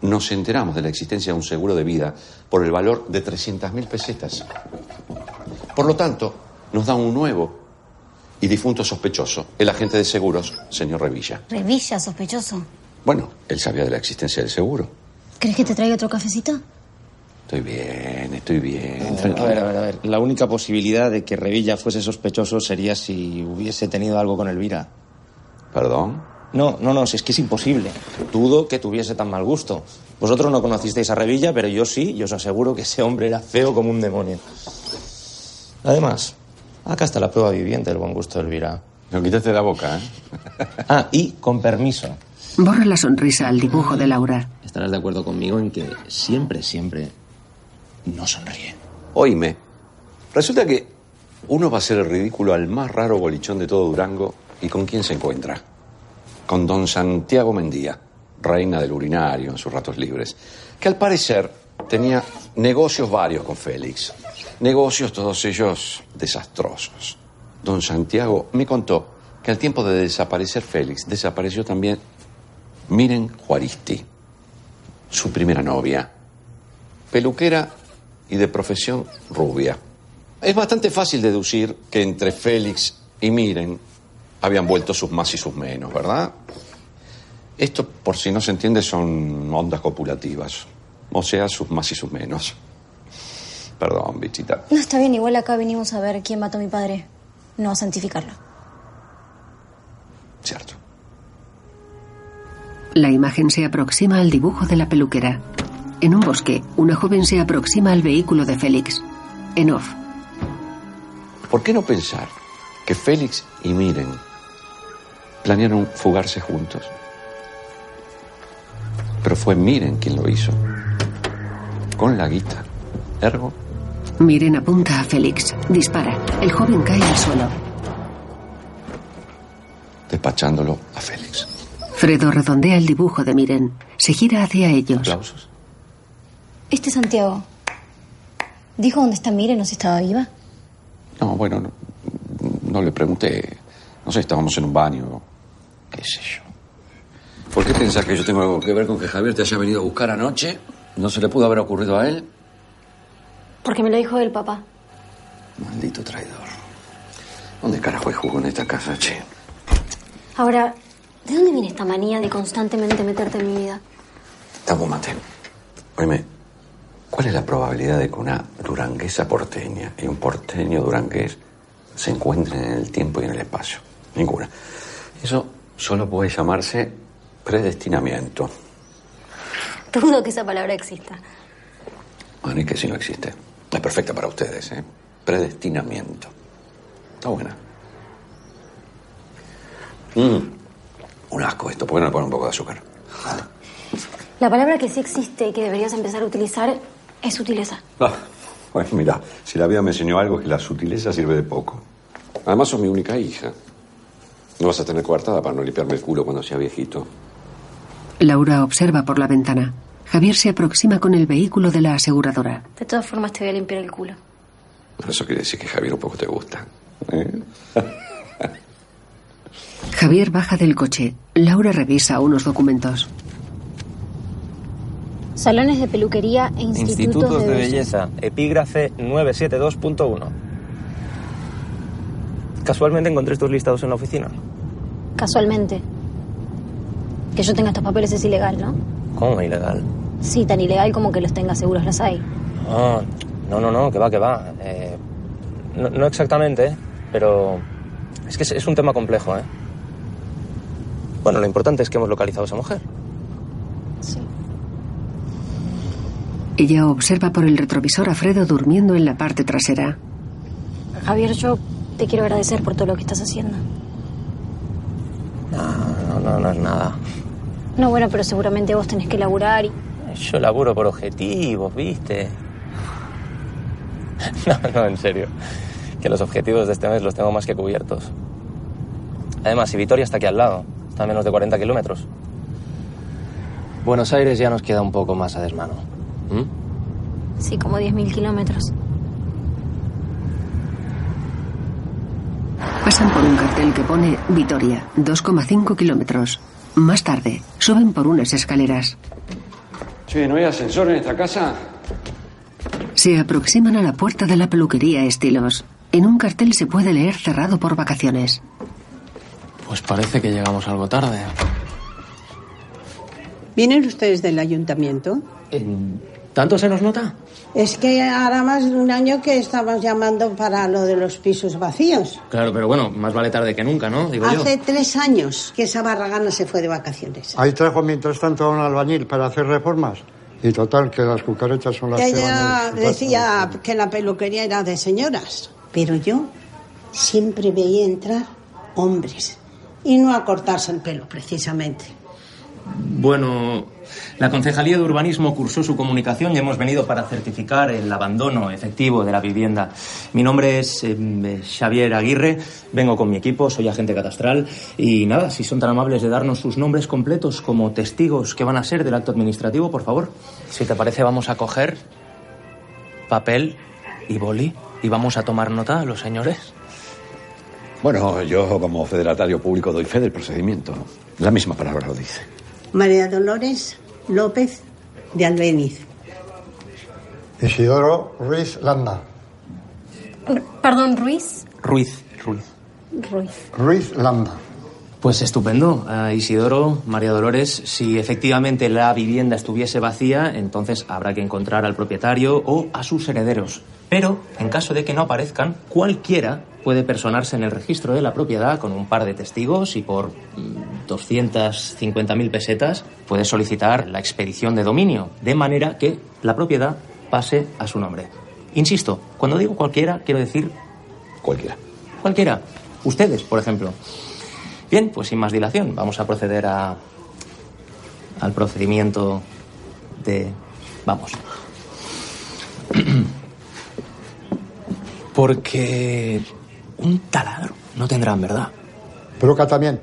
nos enteramos de la existencia de un seguro de vida por el valor de 300.000 pesetas. Por lo tanto, nos da un nuevo y difunto sospechoso, el agente de seguros, señor Revilla. Revilla, sospechoso. Bueno, él sabía de la existencia del seguro. ¿Crees que te traiga otro cafecito? Estoy bien, estoy bien. A ver, a ver, a ver. La única posibilidad de que Revilla fuese sospechoso sería si hubiese tenido algo con Elvira. ¿Perdón? No, no, no, si es que es imposible. Dudo que tuviese tan mal gusto. Vosotros no conocisteis a Revilla, pero yo sí, y os aseguro que ese hombre era feo como un demonio. Además, acá está la prueba viviente del buen gusto de Elvira. No quitaste la boca, ¿eh? ah, y con permiso. Borra la sonrisa al dibujo de Laura. Estarás de acuerdo conmigo en que siempre, siempre no sonríe. Oíme, resulta que uno va a ser el ridículo al más raro bolichón de todo Durango. ¿Y con quién se encuentra? Con don Santiago Mendía, reina del urinario en sus ratos libres, que al parecer tenía negocios varios con Félix. Negocios todos ellos desastrosos. Don Santiago me contó que al tiempo de desaparecer Félix, desapareció también Miren Juaristi, su primera novia, peluquera y de profesión rubia. Es bastante fácil deducir que entre Félix y Miren habían vuelto sus más y sus menos, ¿verdad? Esto, por si no se entiende, son ondas copulativas, o sea, sus más y sus menos. Perdón, bichita. No, está bien, igual acá venimos a ver quién mató a mi padre, no a santificarlo. Cierto. La imagen se aproxima al dibujo de la peluquera. En un bosque, una joven se aproxima al vehículo de Félix. En off. ¿Por qué no pensar que Félix y Miren planearon fugarse juntos? Pero fue Miren quien lo hizo. Con la guita. Ergo. Miren apunta a Félix. Dispara. El joven cae al suelo. Despachándolo a Félix. Fredo redondea el dibujo de Miren. Se gira hacia ellos. Aplausos. Este Santiago. ¿Dijo dónde está Miren o si estaba viva? No, bueno, no, no le pregunté. No sé, estábamos en un baño. ¿Qué sé yo? ¿Por qué pensás que yo tengo algo que ver con que Javier te haya venido a buscar anoche? ¿No se le pudo haber ocurrido a él? Porque me lo dijo el papá. Maldito traidor. ¿Dónde carajo hay jugo en esta casa, che? Ahora, ¿de dónde viene esta manía de constantemente meterte en mi vida? Tapómate. Oíme, ¿cuál es la probabilidad de que una duranguesa porteña y un porteño durangués se encuentren en el tiempo y en el espacio? Ninguna. Eso solo puede llamarse predestinamiento. Dudo que esa palabra exista. Bueno, y que si no existe. Es perfecta para ustedes, ¿eh? Predestinamiento. Está buena. Mm. Un asco esto. ¿Por qué no le ponen un poco de azúcar? La palabra que sí existe y que deberías empezar a utilizar es sutileza. Ah, bueno, mira, si la vida me enseñó algo es que la sutileza sirve de poco. Además, sos mi única hija. No vas a tener coartada para no limpiarme el culo cuando sea viejito. Laura observa por la ventana. Javier se aproxima con el vehículo de la aseguradora. De todas formas, te voy a limpiar el culo. Eso quiere decir que Javier un poco te gusta. ¿eh? Javier baja del coche. Laura revisa unos documentos. Salones de peluquería e institutos, Institutos de belleza. Belleza, epígrafe 972.1. Casualmente encontré estos listados en la oficina. Casualmente. Que yo tenga estos papeles es ilegal, ¿no? ¿Cómo ilegal? Sí, tan ilegal como que los tenga seguros las hay. Ah, no, no, no, que va, que va. Eh, no, no exactamente, pero es que es, es un tema complejo, ¿eh? Bueno, lo importante es que hemos localizado a esa mujer. Sí. Ella observa por el retrovisor a Fredo durmiendo en la parte trasera. Javier, yo te quiero agradecer por todo lo que estás haciendo. No, no, no es nada. No, bueno, pero seguramente vos tenés que laburar y... Yo laburo por objetivos, ¿viste? No, no, en serio. Que los objetivos de este mes los tengo más que cubiertos. Además, si Vitoria está aquí al lado, está a menos de 40 kilómetros. Buenos Aires ya nos queda un poco más a desmano. ¿Mm? Sí, como 10.000 kilómetros. Pasan por un cartel que pone Vitoria, 2,5 kilómetros. Más tarde, suben por unas escaleras. Che, ¿no hay ascensor en esta casa? Se aproximan a la puerta de la peluquería Estilos. En un cartel se puede leer cerrado por vacaciones. Pues parece que llegamos algo tarde. ¿Vienen ustedes del ayuntamiento? ¿Tanto se nos nota? Es que hará más de un año que estamos llamando para lo de los pisos vacíos. Claro, pero bueno, más vale tarde que nunca, ¿no? Digo yo. Hace tres años que esa barragana se fue de vacaciones. Ahí trajo mientras tanto a un albañil para hacer reformas. Y total, que las cucarachas son las que van Ella a- decía que la peluquería era de señoras, pero yo siempre veía entrar hombres y no a cortarse el pelo, precisamente. Bueno, la Concejalía de Urbanismo cursó su comunicación y hemos venido para certificar el abandono efectivo de la vivienda. Mi nombre es eh, Xavier Aguirre, vengo con mi equipo, soy agente catastral y nada, si son tan amables de darnos sus nombres completos como testigos que van a ser del acto administrativo, por favor. Si te parece, vamos a coger papel y boli y vamos a tomar nota a los señores. Bueno, yo como federatario público doy fe del procedimiento. La misma palabra lo dice. María Dolores López de Albeniz. Isidoro Ruiz Landa. Perdón, Ruiz. Ruiz, Ruiz. Ruiz. Ruiz Landa. Pues estupendo. Ah, Isidoro, María Dolores, si efectivamente la vivienda estuviese vacía, entonces habrá que encontrar al propietario o a sus herederos. Pero, en caso de que no aparezcan, cualquiera puede personarse en el registro de la propiedad con un par de testigos y por mm, 250.000 pesetas puede solicitar la expedición de dominio, de manera que la propiedad pase a su nombre. Insisto, cuando digo cualquiera, quiero decir Cualquiera. Cualquiera. Ustedes, por ejemplo. Bien, pues sin más dilación, vamos a proceder a, al procedimiento de... Vamos. Porque un taladro no tendrán, ¿verdad? Peluca también.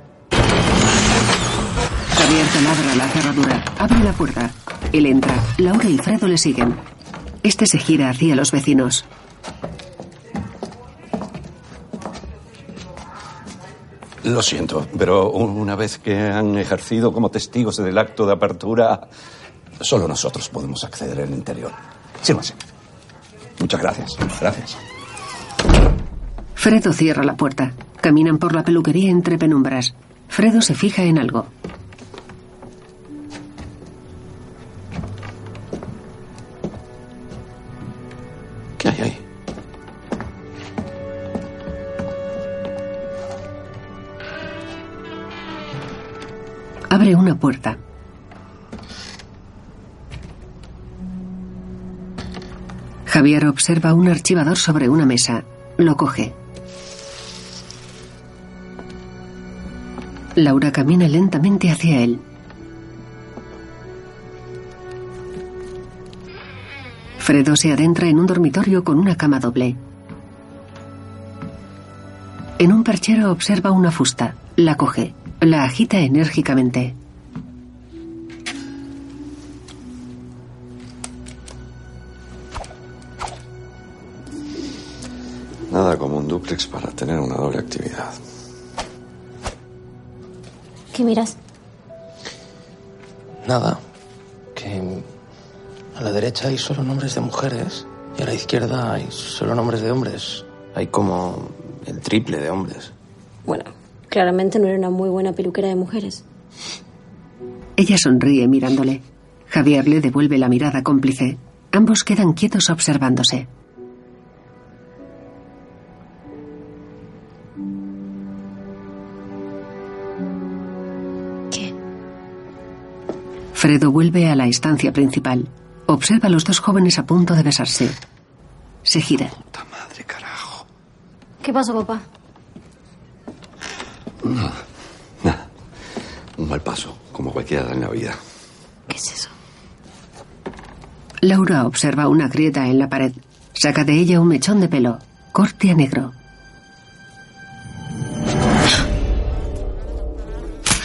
Javier taladra la cerradura, abre la puerta. Él entra, Laura y Fredo le siguen. Este se gira hacia los vecinos. Lo siento, pero una vez que han ejercido como testigos del acto de apertura, solo nosotros podemos acceder al interior. Sírvase. Muchas gracias. Gracias. Fredo cierra la puerta. Caminan por la peluquería entre penumbras. Fredo se fija en algo. ¿Qué hay ahí? Abre una puerta. Javier observa un archivador sobre una mesa. Lo coge. Laura camina lentamente hacia él. Fredo se adentra en un dormitorio con una cama doble. En un perchero observa una fusta. La coge. La agita enérgicamente. Derecha hay solo nombres de mujeres y a la izquierda hay solo nombres de hombres. Hay como el triple de hombres. Bueno, claramente no era una muy buena peluquera de mujeres. Ella sonríe mirándole. Javier le devuelve la mirada cómplice. Ambos quedan quietos observándose. ¿Qué? Fredo vuelve a la estancia principal. Observa a los dos jóvenes a punto de besarse. Se gira. ¿Qué pasó, papá? Nada. Nada. Un mal paso, como cualquiera en la vida. ¿Qué es eso? Laura observa una grieta en la pared. Saca de ella un mechón de pelo. Corte a negro.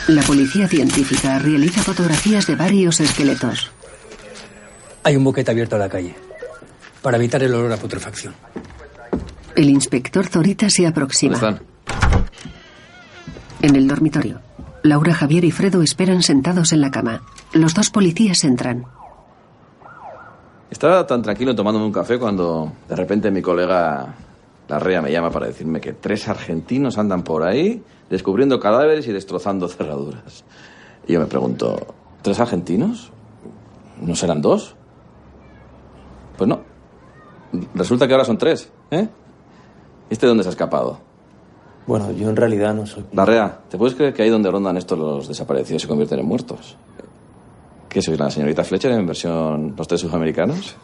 La policía científica realiza fotografías de varios esqueletos. Hay un boquete abierto a la calle para evitar el olor a putrefacción. El inspector Zorita se aproxima. ¿Dónde están? En el dormitorio, Laura, Javier y Fredo esperan sentados en la cama. Los dos policías entran. Estaba tan tranquilo tomándome un café cuando de repente mi colega Larrea me llama para decirme que tres argentinos andan por ahí descubriendo cadáveres y destrozando cerraduras. Y yo me pregunto, ¿tres argentinos? ¿No serán dos? Pues no. Resulta que ahora son tres, ¿eh? ¿Este dónde se ha escapado? Bueno, yo en realidad no soy... Larrea, ¿te puedes creer que ahí donde rondan estos los desaparecidos se convierten en muertos? ¿Qué soy la señorita Fletcher en versión Los Tres Sudamericanos?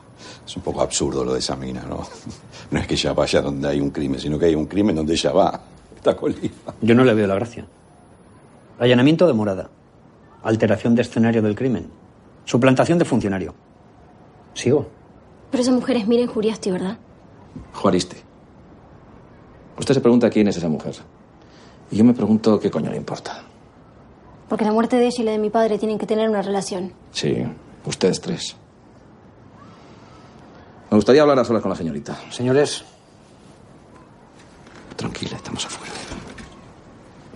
Es un poco absurdo lo de esa mina, ¿no? *laughs* No es que ella vaya donde hay un crimen, sino que hay un crimen donde ella va. Está colifa. Yo no le veo la gracia. Allanamiento de morada. Alteración de escenario del crimen. Suplantación de funcionario. Sigo. Pero esa mujer es Miren Juriasti, ¿verdad? Juariste. Usted se pregunta quién es esa mujer. Y yo me pregunto qué coño le importa. Porque la muerte de ella y la de mi padre tienen que tener una relación. Sí, ustedes tres. Me gustaría hablar a solas con la señorita. Señores. Tranquila, estamos afuera.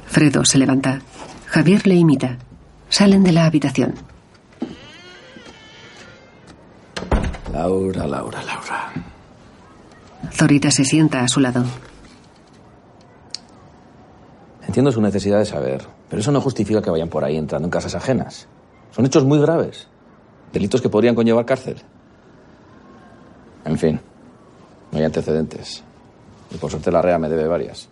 Fredo se levanta. Javier le imita. Salen de la habitación. Laura, Laura, Laura. Zorita se sienta a su lado. Entiendo su necesidad de saber, pero eso no justifica que vayan por ahí entrando en casas ajenas. Son hechos muy graves. Delitos que podrían conllevar cárcel. En fin, no hay antecedentes. Y por suerte la REA me debe varias.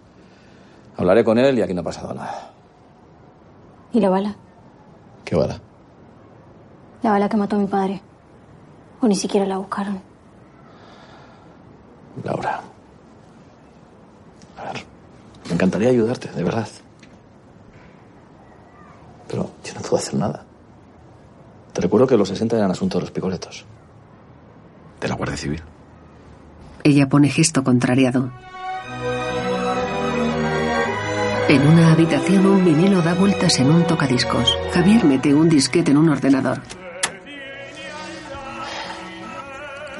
Hablaré con él y aquí no ha pasado nada. ¿Y la bala? ¿Qué bala? La bala que mató a mi padre. O ni siquiera la buscaron. Laura. A ver, me encantaría ayudarte, de verdad. Pero yo no puedo hacer nada. Te recuerdo que los 60 eran asunto de los picoletos. De la Guardia Civil. Ella pone gesto contrariado. En una habitación un vinilo da vueltas en un tocadiscos. Javier mete un disquete en un ordenador.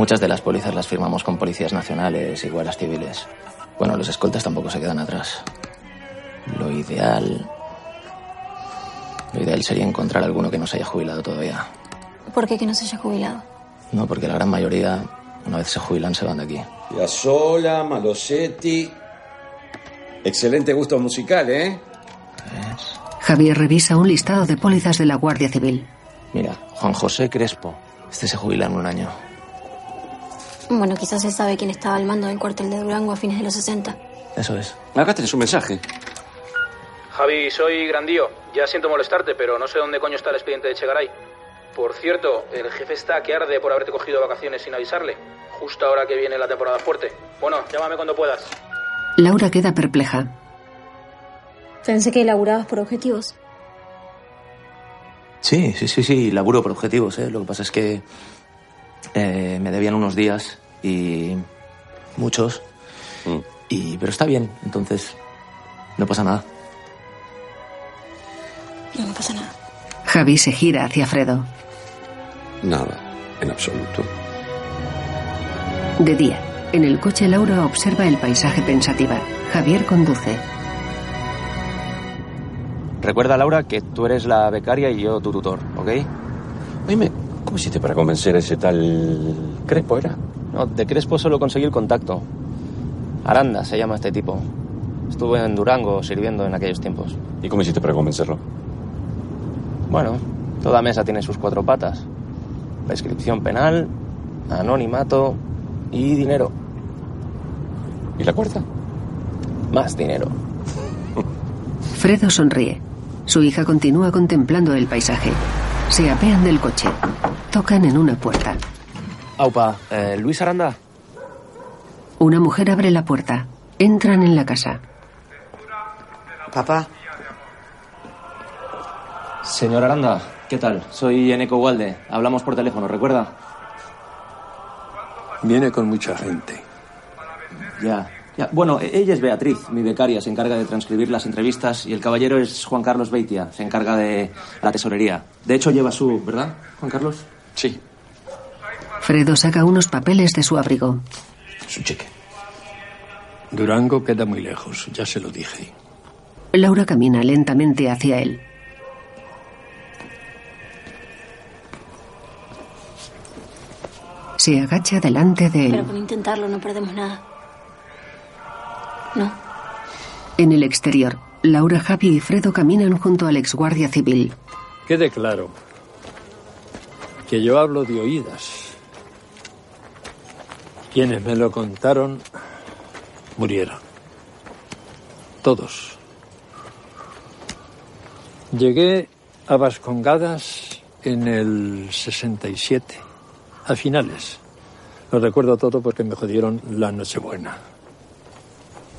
Muchas de las pólizas las firmamos con policías nacionales y guardias civiles. Bueno, los escoltas tampoco se quedan atrás. Lo ideal... Lo ideal sería encontrar alguno que no se haya jubilado todavía. ¿Por qué que no se haya jubilado? No, porque la gran mayoría, una vez se jubilan, se van de aquí. Piazzolla, Malosetti. Excelente gusto musical, ¿eh? Javier revisa un listado de pólizas de la Guardia Civil. Mira, Juan José Crespo. Este se jubila en un año. Bueno, quizás se sabe quién estaba al mando del cuartel de Durango a fines de los 60. Eso es. Acá tenés un mensaje. Javi, soy Grandío. Ya siento molestarte, pero no sé dónde coño está el expediente de Chegaray. Por cierto, el jefe está que arde por haberte cogido vacaciones sin avisarle. Justo ahora que viene la temporada fuerte. Bueno, llámame cuando puedas. Laura queda perpleja. Pensé que laburabas por objetivos. Sí, sí, sí, sí, laburo por objetivos, ¿eh? Lo que pasa es que eh, me debían unos días y muchos. Y, pero está bien, entonces no pasa nada. No me pasa nada. Javi se gira hacia Fredo. Nada, en absoluto. De día, en el coche Laura observa el paisaje pensativa. Javier conduce. Recuerda, Laura, que tú eres la becaria y yo tu tutor, ¿ok? Dime, ¿cómo hiciste para convencer a ese tal Crespo, era? No, de Crespo solo conseguí el contacto. Aranda se llama este tipo. Estuve en Durango sirviendo en aquellos tiempos. ¿Y cómo hiciste para convencerlo? Bueno, toda mesa tiene sus cuatro patas. Prescripción penal, anonimato y dinero. ¿Y la cuarta? Más dinero. Fredo sonríe. Su hija continúa contemplando el paisaje. Se apean del coche. Tocan en una puerta. Aupa, eh, Luis Aranda. Una mujer abre la puerta. Entran en la casa. Papá. Señor Aranda, ¿qué tal? Soy Eneco Walde. Hablamos por teléfono, ¿recuerda? Viene con mucha gente. Ya, ya. Bueno, e- ella es Beatriz, mi becaria, se encarga de transcribir las entrevistas y el caballero es Juan Carlos Beitia, se encarga de la tesorería. De hecho, lleva su, ¿verdad, Juan Carlos? Sí. Fredo saca unos papeles de su abrigo. Su cheque. Durango queda muy lejos, ya se lo dije. Laura camina lentamente hacia él. Se agacha delante de Pero él. con intentarlo no perdemos nada. No. En el exterior, Laura, Javi y Fredo caminan junto al ex guardia civil. Quede claro que yo hablo de oídas. Quienes me lo contaron murieron. Todos. Llegué a Vascongadas en el 67, a finales. Lo recuerdo todo porque me jodieron la Nochebuena.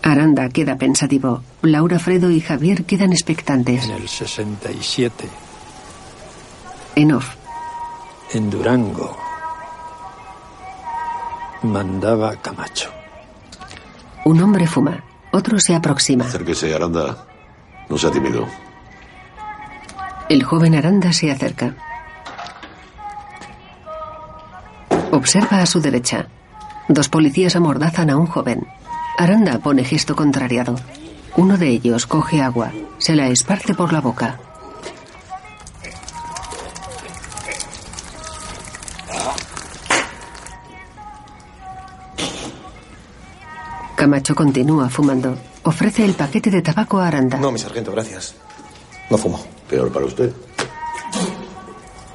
Aranda queda pensativo. Laura, Fredo y Javier quedan expectantes. En el 67, En off, en Durango, mandaba Camacho. un hombre fuma. Otro se aproxima. Acérquese, Aranda. No sea tímido. El joven Aranda se acerca. Observa a su derecha. Dos policías amordazan a un joven. Aranda pone gesto contrariado. Uno de ellos coge agua, se la esparce por la boca. Camacho continúa fumando. Ofrece el paquete de tabaco a Aranda. No, mi sargento, gracias. No fumo. Peor para usted.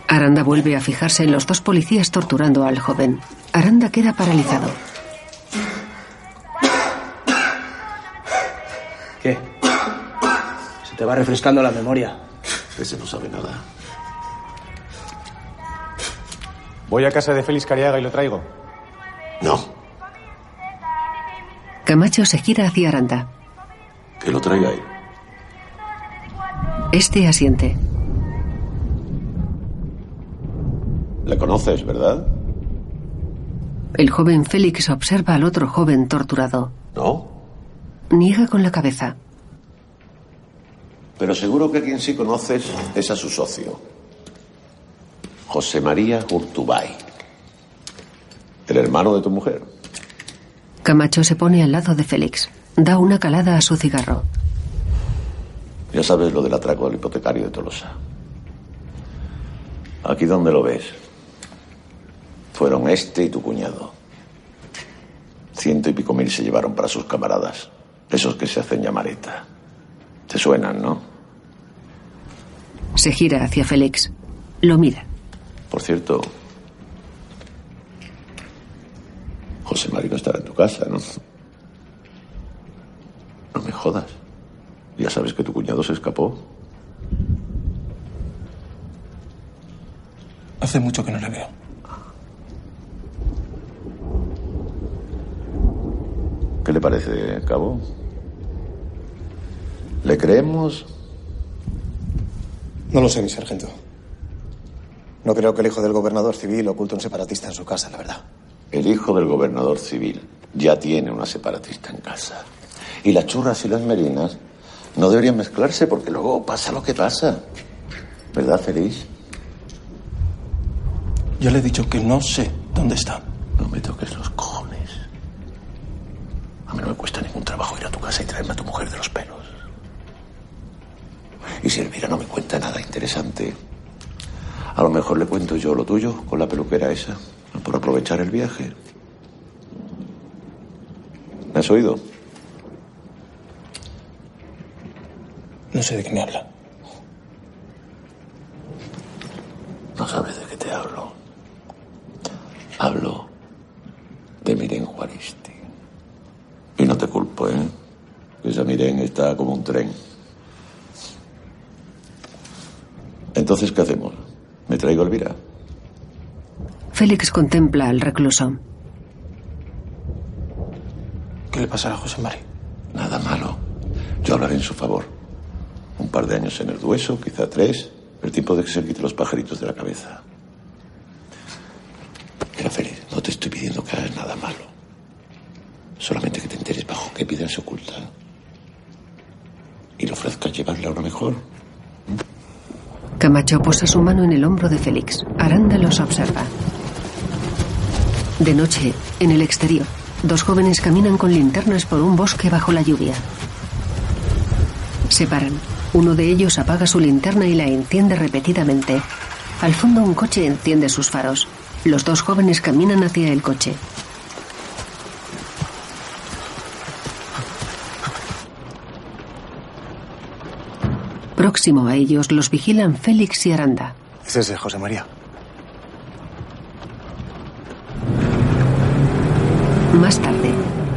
Aranda vuelve a fijarse en los dos policías torturando al joven. Aranda queda paralizado. ¿Qué? Se te va refrescando la memoria. Ese no sabe nada. Voy a casa de Félix Cariaga y lo traigo. No, Camacho se gira hacia Aranda. que lo traiga él. Este asiente. Le conoces, ¿verdad? El joven Félix observa al otro joven torturado. No. Niega con la cabeza. Pero seguro que quien sí conoces es a su socio. José María Urtubay. El hermano de tu mujer. Camacho se pone al lado de Félix. Da una calada a su cigarro. Ya sabes lo del atraco del hipotecario de Tolosa. Aquí donde lo ves. Fueron este y tu cuñado. Ciento y pico mil se llevaron para sus camaradas. Esos que se hacen llamareta. Te suenan, ¿no? Se gira hacia Félix. Lo mira. Por cierto, José María no estará en tu casa, ¿no? No me jodas. Ya sabes que tu cuñado se escapó. Hace mucho que no le veo. ¿Qué le parece, Cabo? ¿Le creemos? No lo sé, mi sargento. No creo que el hijo del gobernador civil oculte un separatista en su casa, la verdad. El hijo del gobernador civil ya tiene una separatista en casa. Y las churras y las merinas no deberían mezclarse porque luego pasa lo que pasa. ¿Verdad, Feliz? Yo le he dicho que no sé dónde está. No me toques los cojones. Mí no me cuesta ningún trabajo ir a tu casa y traerme a tu mujer de los pelos. Y si Elvira no me cuenta nada interesante, a lo mejor le cuento yo lo tuyo con la peluquera esa, por aprovechar el viaje. ¿Me has oído? No sé de qué me habla. No sabes de qué te hablo. Hablo de Miren Juaristi. Y no te culpo, ¿eh? Esa Miren está como un tren. Entonces, ¿qué hacemos? ¿Me traigo a Elvira? Félix contempla al recluso. ¿Qué le pasará a José María? Nada malo. Yo hablaré en su favor. Un par de años en el dueso, quizá tres. El tiempo de que se quite los pajaritos de la cabeza. Mira, Félix, no te estoy pidiendo que hagas nada malo. Solamente que te enteres bajo qué piedra se oculta. Y le ofrezcas llevarla a una mejor. Camacho posa su mano en el hombro de Félix. Aranda los observa. De noche, en el exterior, Dos jóvenes caminan con linternas por un bosque bajo la lluvia. Se paran. Uno de ellos apaga su linterna y la enciende repetidamente. Al fondo un coche enciende sus faros. Los dos jóvenes caminan hacia el coche. Próximo a ellos los vigilan Félix y Aranda. Es ese, José María. Más tarde,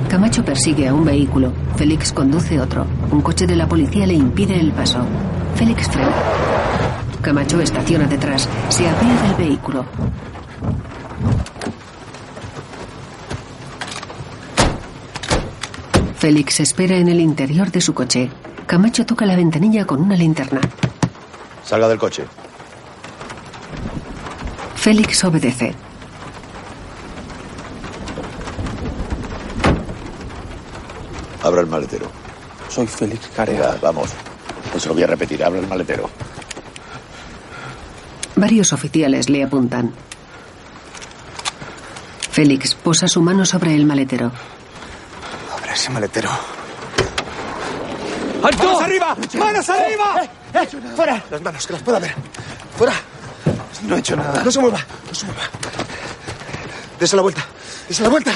Camacho persigue a un vehículo. Félix conduce otro. Un coche de la policía le impide el paso. Félix frena. Camacho estaciona detrás. Se apea del vehículo. Félix espera en el interior de su coche. Camacho toca la ventanilla con una linterna. Salga del coche. Félix obedece. Abra el maletero. Soy Félix Carea. Ya, vamos. No se lo voy a repetir. Abra el maletero. Varios oficiales le apuntan. Félix posa su mano sobre el maletero. Abre ese maletero. ¡Alto! ¡Manos arriba! ¡Manos arriba! ¡Eh! eh, ¡Fuera! Las manos, que las pueda ver. ¡Fuera! No he hecho nada. No se mueva, no se mueva. Dese la vuelta, dese la vuelta.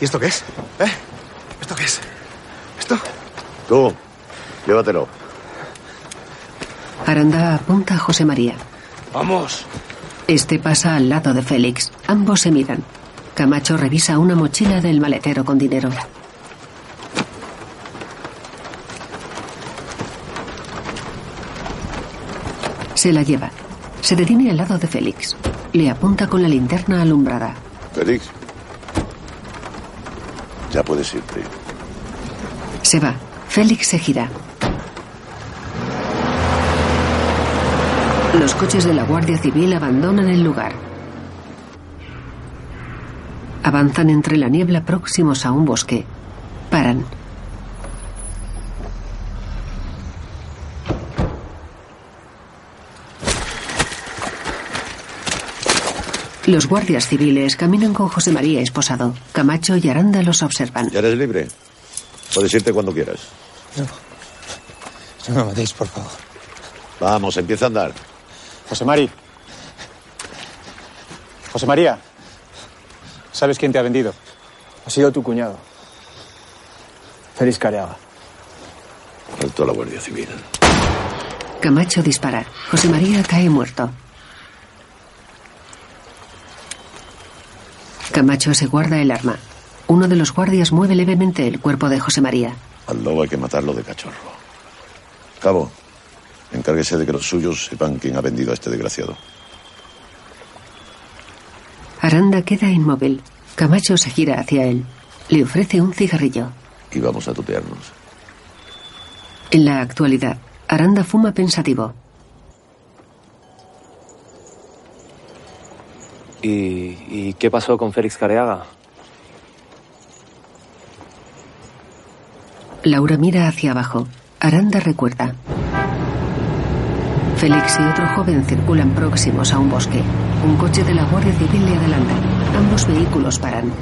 ¿Y esto qué es? ¿Eh? ¿Esto qué es? ¿Esto? Tú, llévatelo. Aranda apunta a José María. Vamos. Este pasa al lado de Félix. Ambos se miran. Camacho revisa una mochila del maletero con dinero. Se la lleva. Se detiene al lado de Félix. Le apunta con la linterna alumbrada. Félix. Ya puedes irte. Se va. Félix se gira. Los coches de la Guardia Civil abandonan el lugar. Avanzan entre la niebla próximos a un bosque. Paran. Los guardias civiles caminan con José María esposado. Camacho y Aranda los observan. Ya eres libre. Puedes irte cuando quieras. No. No me matéis, por favor. Vamos, empieza a andar. José Mari. José María. ¿Sabes quién te ha vendido? Ha sido tu cuñado. Félix Careaga. A la Guardia Civil. Camacho dispara. José María cae muerto. Camacho se guarda el arma. Uno de los guardias mueve levemente el cuerpo de José María. Al lobo hay que matarlo de cachorro. Cabo, encárguese de que los suyos sepan quién ha vendido a este desgraciado. Aranda queda inmóvil. Camacho se gira hacia él. Le ofrece un cigarrillo. Y vamos a tutearnos. En la actualidad, Aranda fuma pensativo. ¿Y, ¿Y qué pasó con Félix Careaga? Laura mira hacia abajo. Aranda recuerda. Félix y otro joven circulan próximos a un bosque. Un coche de la Guardia Civil le adelanta. Ambos vehículos paran.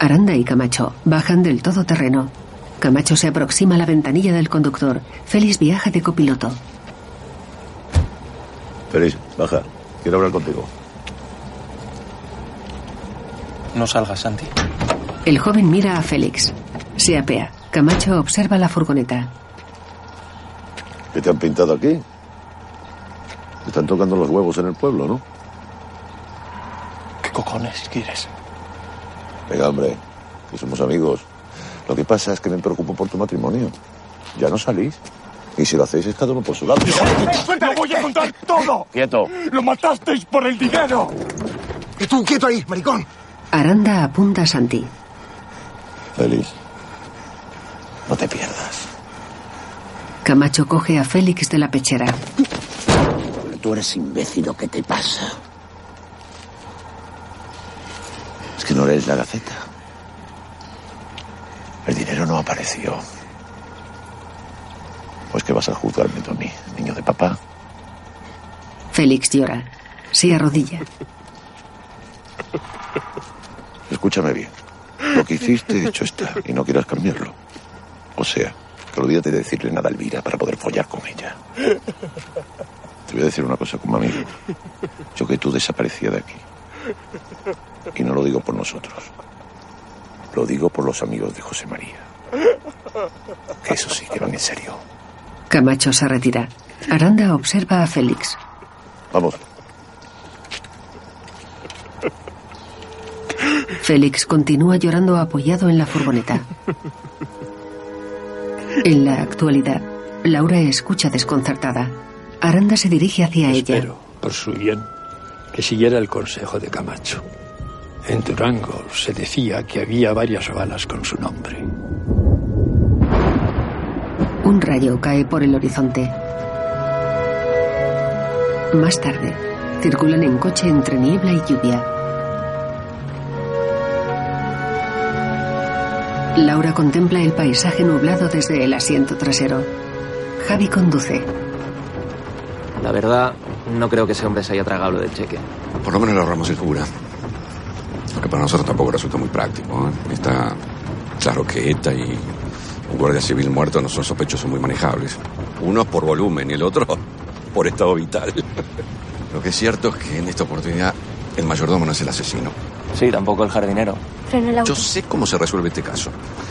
Aranda y Camacho bajan del todoterreno. Camacho se aproxima a la ventanilla del conductor. Félix viaja de copiloto. Félix, baja. Quiero hablar contigo. No salgas, Santi. El joven mira a Félix. Se apea. Camacho observa la furgoneta. ¿Qué te han pintado aquí? Te están tocando los huevos en el pueblo, ¿no? ¿Qué cojones quieres? Venga, hombre, que somos amigos. Lo que pasa es que me preocupo por tu matrimonio. Ya no salís. Y si lo hacéis es cada uno por su lado. ¡Lo voy a contar todo! ¡Quieto! ¡Lo matasteis por el dinero! ¿Y tú, quieto ahí, maricón? Aranda apunta a Santi. Félix, no te pierdas. Camacho coge a Félix de la pechera. Tú eres imbécil, ¿o qué te pasa? Es que no lees la gaceta. El dinero no apareció. Pues que vas a juzgarme tú a mí, niño de papá. Félix llora. Se arrodilla. Escúchame bien. Lo que hiciste, hecho está, y no quieras cambiarlo. O sea, que olvídate de decirle nada a Elvira para poder follar con ella. Te voy a decir una cosa como amigo. Yo que tú desaparecía de aquí. Y no lo digo por nosotros. Lo digo por los amigos de José María. Que eso sí que van en serio. Camacho se retira. Aranda observa a Félix. Vamos. Félix continúa llorando apoyado en la furgoneta. En la actualidad, Laura escucha desconcertada. Aranda se dirige hacia ella. Espero, por su bien, que siguiera el consejo de Camacho. En Durango se decía que había varias balas con su nombre. Un rayo cae por el horizonte. Más tarde, circulan en coche entre niebla y lluvia. Laura contempla el paisaje nublado desde el asiento trasero. Javi conduce. La verdad, no creo que ese hombre se haya tragado lo del cheque. Por lo menos le ahorramos el cura. Para nosotros tampoco resulta muy práctico. ¿eh? Está claro que ETA y un guardia civil muerto no son sospechosos muy manejables. Uno es por volumen y el otro *laughs* por estado vital. *laughs* Lo que es cierto es que en esta oportunidad el mayordomo no es el asesino. Sí, tampoco el jardinero. Frena el auto. Yo sé cómo se resuelve este caso.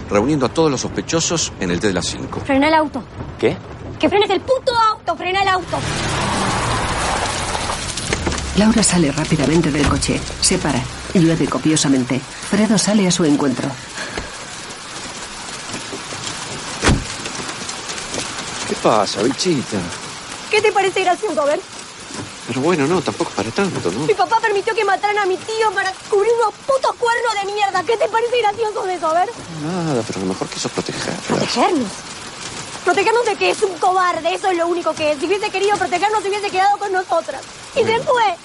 Reuniendo a todos los sospechosos en el té de las 5. Frena el auto. ¿Qué? Que frenes el puto auto. Frena el auto. Laura sale rápidamente del coche. Se para. Llueve copiosamente. Fredo sale a su encuentro. ¿Qué pasa, bichita? ¿Qué te parece gracioso, ver? Pero bueno, no, tampoco para tanto, ¿no? Mi papá permitió que mataran a mi tío para cubrir unos putos cuernos de mierda. ¿Qué te parece gracioso de eso, ver? Nada, pero a lo mejor quiso proteger. Protegernos. Protegernos de que es un cobarde, eso es lo único que es. Si hubiese querido protegernos, se hubiese quedado con nosotras. Y se fue.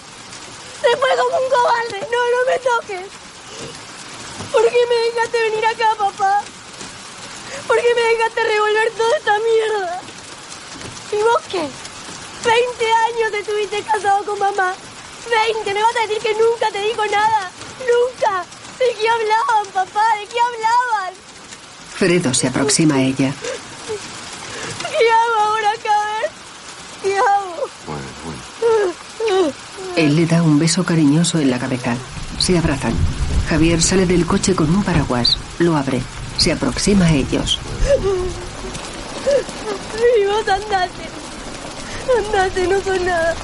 Se fue como un cobarde. No, no me toques. ¿Por qué me dejaste venir acá, papá? ¿Por qué me dejaste revolver toda esta mierda? ¿Y vos qué? 20 años estuviste casado con mamá. 20. ¿Me vas a decir que nunca te dijo nada? Nunca. ¿De qué hablaban, papá? ¿De qué hablaban? Fredo se aproxima a ella. ¿Qué hago ahora, Caber? ¿Qué hago? Él le da un beso cariñoso en la cabeza. Se abrazan. Javier sale del coche con un paraguas. Lo abre. Se aproxima a ellos. Y vos andate. Andate, no son nada.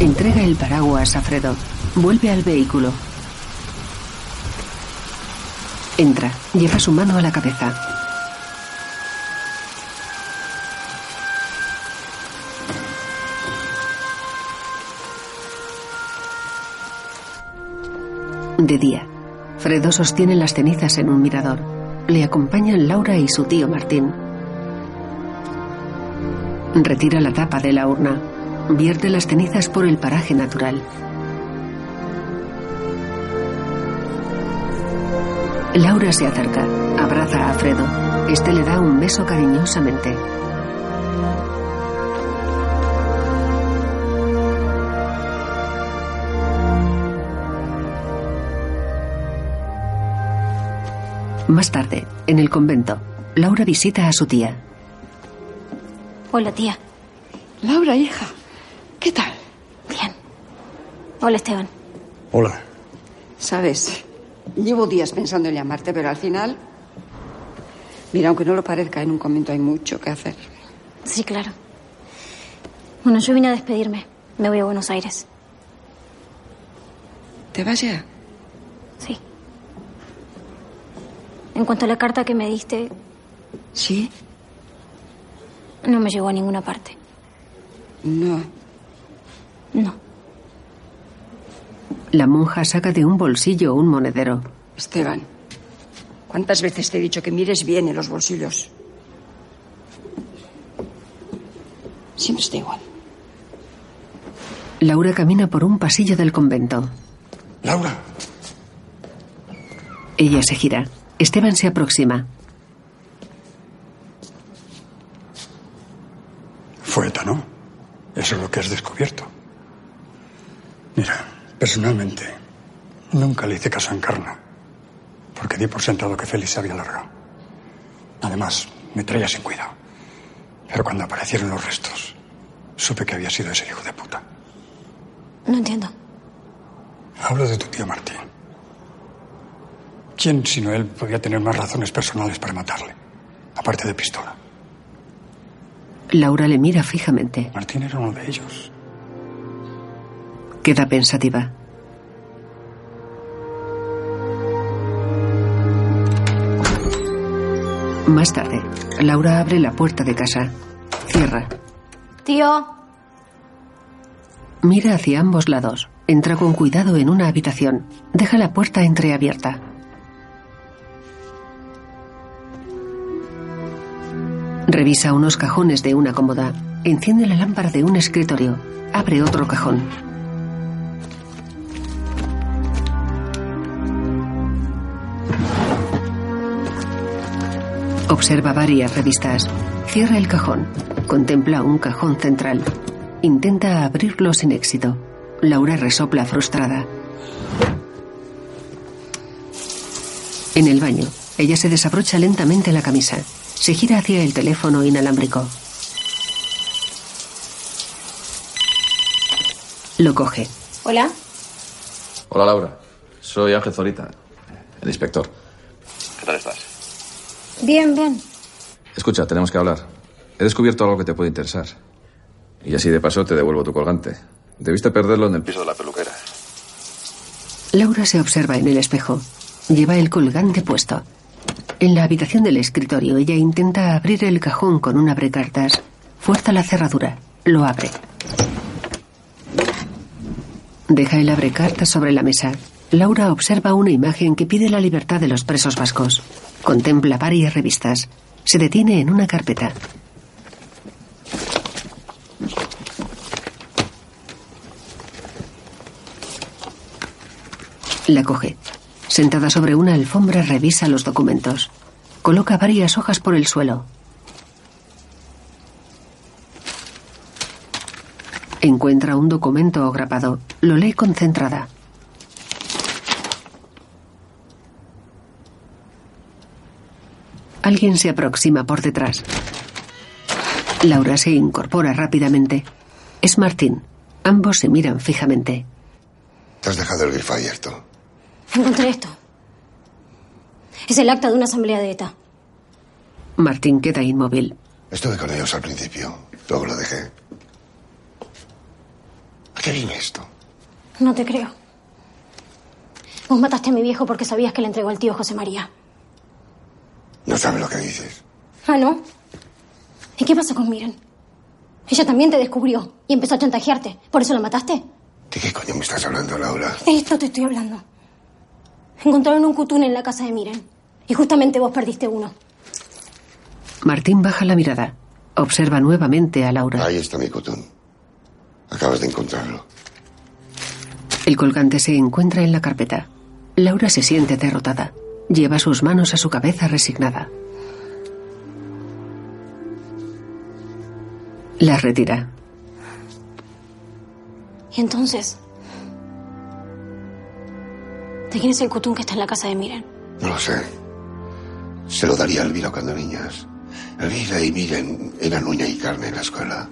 Entrega el paraguas a Fredo. Vuelve al vehículo. Entra. Lleva su mano a la cabeza. De día, Fredo sostiene las cenizas en un mirador. Le acompañan Laura y su tío Martín. Retira la tapa de la urna. Vierte las cenizas por el paraje natural. Laura se acerca, abraza a Fredo. Este le da un beso cariñosamente. Más tarde, en el convento, Laura visita a su tía. Hola, tía. Laura, hija. ¿Qué tal? Bien. Hola, Esteban. Hola. Sabes, llevo días pensando en llamarte, pero al final... Mira, aunque no lo parezca, en un convento hay mucho que hacer. Sí, claro. Bueno, yo vine a despedirme. Me voy a Buenos Aires. ¿Te vas ya? Sí. En cuanto a la carta que me diste, ¿Sí? no me llegó a ninguna parte. No. No. La monja saca de un bolsillo un monedero. Esteban, ¿cuántas veces te he dicho que mires bien en los bolsillos? Siempre está igual. Laura camina por un pasillo del convento. Laura. Ella se gira. Esteban se aproxima. Fue etano. Eso es lo que has descubierto. Mira, personalmente, nunca le hice caso a Encarna, porque di por sentado que Félix se había largado. Además, me traía sin cuidado. Pero cuando aparecieron los restos, supe que había sido ese hijo de puta. No entiendo. Hablo de tu tío Martín. ¿Quién, sino él, podía tener más razones personales para matarle? Aparte de pistola. Laura le mira fijamente. Martín era uno de ellos. Queda pensativa. Más tarde, Laura abre la puerta de casa. Cierra. Tío, Mira hacia ambos lados. Entra con cuidado en una habitación. Deja la puerta entreabierta. Revisa unos cajones de una cómoda. Enciende la lámpara de un escritorio. Abre otro cajón. Observa varias revistas. Cierra el cajón. Contempla un cajón central. Intenta abrirlo sin éxito. Laura resopla frustrada. En el baño, ella se desabrocha lentamente la camisa. Se gira hacia el teléfono inalámbrico. Lo coge. hola. Hola, Laura. Soy Ángel Zorita, el inspector. ¿Qué tal estás? Bien, bien. Escucha, tenemos que hablar. He descubierto algo que te puede interesar. Y así de paso te devuelvo tu colgante. Debiste perderlo en el piso de la peluquera. Laura se observa en el espejo. Lleva el colgante puesto. En la habitación del escritorio, ella intenta abrir el cajón con un abrecartas. Fuerza la cerradura. Lo abre. Deja el abrecartas sobre la mesa. Laura observa una imagen que pide la libertad de los presos vascos. Contempla varias revistas. Se detiene en una carpeta. La coge. Sentada sobre una alfombra revisa los documentos. Coloca varias hojas por el suelo. Encuentra un documento grapado. Lo lee concentrada. Alguien se aproxima por detrás. Laura se incorpora rápidamente. Es Martín. Ambos se miran fijamente. Te has dejado el grifo abierto. Encontré esto. Es el acta de una asamblea de ETA. Martín queda inmóvil. Estuve con ellos al principio. Luego lo dejé. ¿A qué viene esto? No te creo. Vos mataste a mi viejo porque sabías que le entregó al tío José María. No sabes lo que dices. Ah, ¿no? ¿Y qué pasó con Miren? Ella también te descubrió y empezó a chantajearte. ¿Por eso la mataste? ¿De qué coño me estás hablando, Laura? De esto te estoy hablando. Encontraron un cutún en la casa de Miren. Y justamente vos perdiste uno. Martín baja la mirada. Observa nuevamente a Laura. Ahí está mi cotón. Acabas de encontrarlo. El colgante se encuentra en la carpeta. Laura se siente derrotada. Lleva sus manos a su cabeza resignada. Las retira. Y entonces. ¿De quién es el cutún que está en la casa de Miren? No lo sé. Se lo daría a Elvira cuando niñas. Elvira y Miren eran uña y carne en la escuela.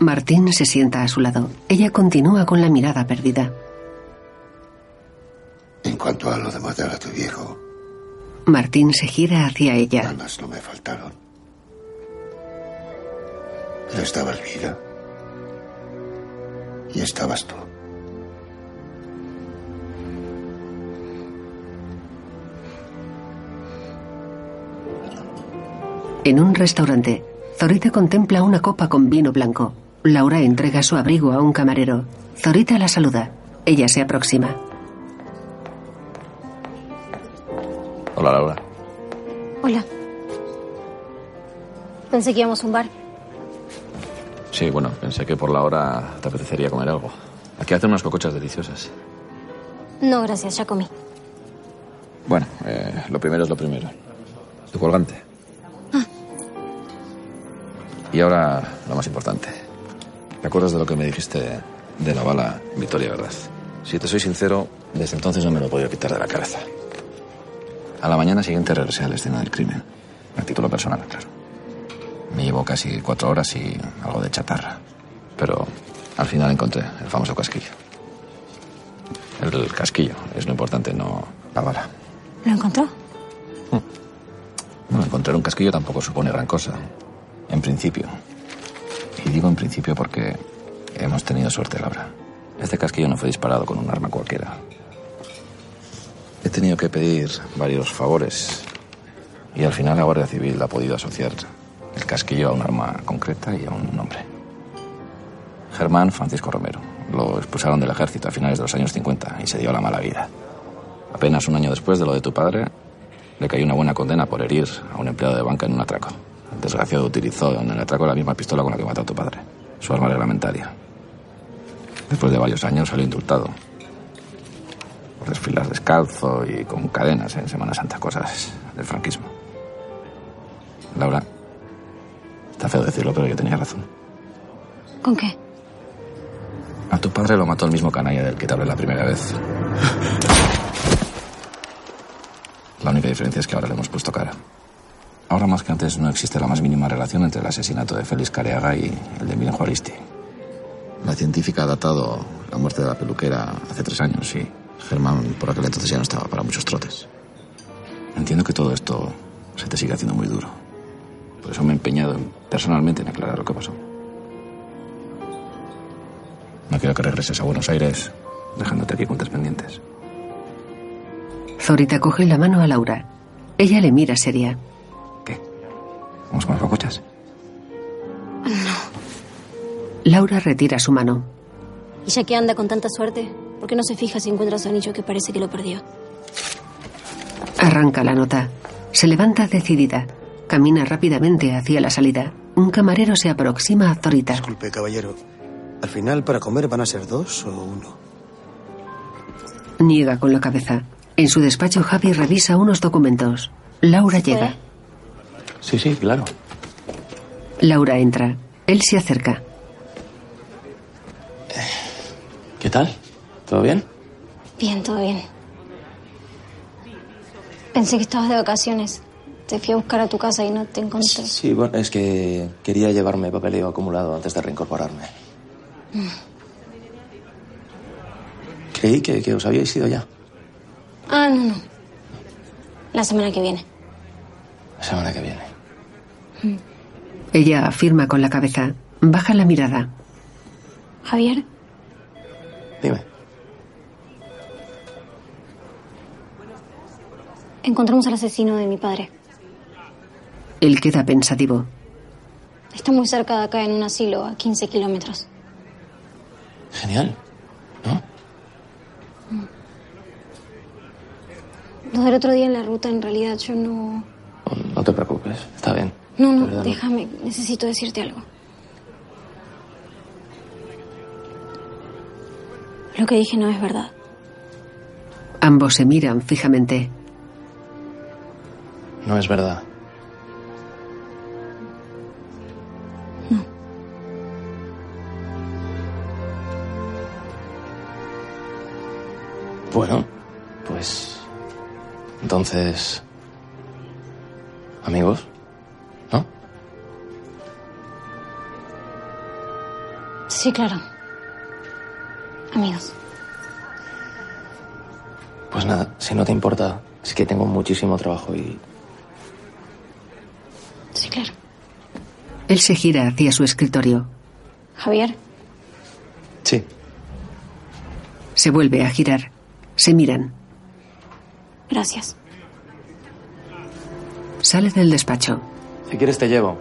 Martín se sienta a su lado. Ella continúa con la mirada perdida. En cuanto a lo de matar a tu viejo, Martín se gira hacia ella. ganas no me faltaron. Pero estaba Elvira. Y estabas tú. En un restaurante, Zorita contempla una copa con vino blanco. Laura entrega su abrigo a un camarero. Zorita la saluda. Ella se aproxima. Hola, Laura. Hola. Pensé que íbamos a un bar. Sí, bueno, pensé que por la hora te apetecería comer algo. Aquí hacen unas cocochas deliciosas. No, gracias, ya comí. Bueno, eh, lo primero es lo primero. Tu colgante. Y ahora lo más importante. ¿Te acuerdas de lo que me dijiste de la bala Victoria, verdad? Si te soy sincero, desde entonces no me lo he podido quitar de la cabeza. A la mañana siguiente regresé a la escena del crimen. A título personal, claro. Me llevó casi cuatro horas y algo de chatarra. Pero al final encontré el famoso casquillo. El casquillo es lo importante, no la bala. ¿Lo encontró? Bueno, encontrar un casquillo tampoco supone gran cosa. En principio. Y digo en principio porque hemos tenido suerte, Laura. Este casquillo no fue disparado con un arma cualquiera. He tenido que pedir varios favores y al final la Guardia Civil ha podido asociar el casquillo a un arma concreta y a un nombre. Germán Francisco Romero. Lo expulsaron del ejército a finales de los años 50 y se dio la mala vida. Apenas un año después de lo de tu padre, le cayó una buena condena por herir a un empleado de banca en un atraco. El desgraciado utilizó en el atraco la misma pistola con la que mató a tu padre, su arma reglamentaria. Después de varios años salió indultado. Por desfilar descalzo y con cadenas en Semana Santa, cosas del franquismo. Laura, está feo decirlo, pero yo tenía razón. ¿Con qué? A tu padre lo mató el mismo canalla del que te hablé la primera vez. *laughs* La única diferencia es que ahora le hemos puesto cara. Ahora más que antes no existe la más mínima relación entre el asesinato de Félix Careaga y el de Miren Juaristi. La científica ha datado la muerte de la peluquera hace tres años y Germán por aquel entonces ya no estaba para muchos trotes. Entiendo que todo esto se te sigue haciendo muy duro. Por eso me he empeñado personalmente en aclarar lo que pasó. No quiero que regreses a Buenos Aires dejándote aquí cuentas pendientes. Zorita coge la mano a Laura. Ella le mira seria. ¿Vamos con las cocochas? Laura retira su mano. Y ya que anda con tanta suerte, ¿por qué no se fija si encuentra su anillo que parece que lo perdió? Arranca la nota. Se levanta decidida. Camina rápidamente hacia la salida. Un camarero se aproxima a Zorita. Disculpe, caballero. ¿Al final para comer van a ser dos o uno? Niega con la cabeza. En su despacho, Javi revisa unos documentos. Laura llega. Sí, sí, claro. Laura entra. Él se acerca. ¿Qué tal? ¿Todo bien? Bien, todo bien. Pensé que estabas de vacaciones. Te fui a buscar a tu casa y no te encontré. Sí, bueno, es que quería llevarme papeleo acumulado antes de reincorporarme. Mm. Creí que, que os habíais ido ya. Ah, no, no. La semana que viene. La semana que viene. Ella afirma con la cabeza. Baja la mirada. Javier, Dime. encontramos al asesino de mi padre. Él queda pensativo. Está muy cerca de acá en un asilo, a 15 kilómetros. Genial. Lo del otro día en la ruta, en realidad yo no... No te preocupes, está bien. No, no, déjame. Necesito decirte algo. Lo que dije no es verdad. Ambos se miran fijamente. No es verdad. Bueno, pues. Entonces. Amigos. Sí, claro. Amigos. Pues nada, si no te importa, es que tengo muchísimo trabajo y. Sí, claro. Él se gira hacia su escritorio. Javier, Sí. Se vuelve a girar. Se miran. gracias. Sale del despacho. Si quieres, te llevo.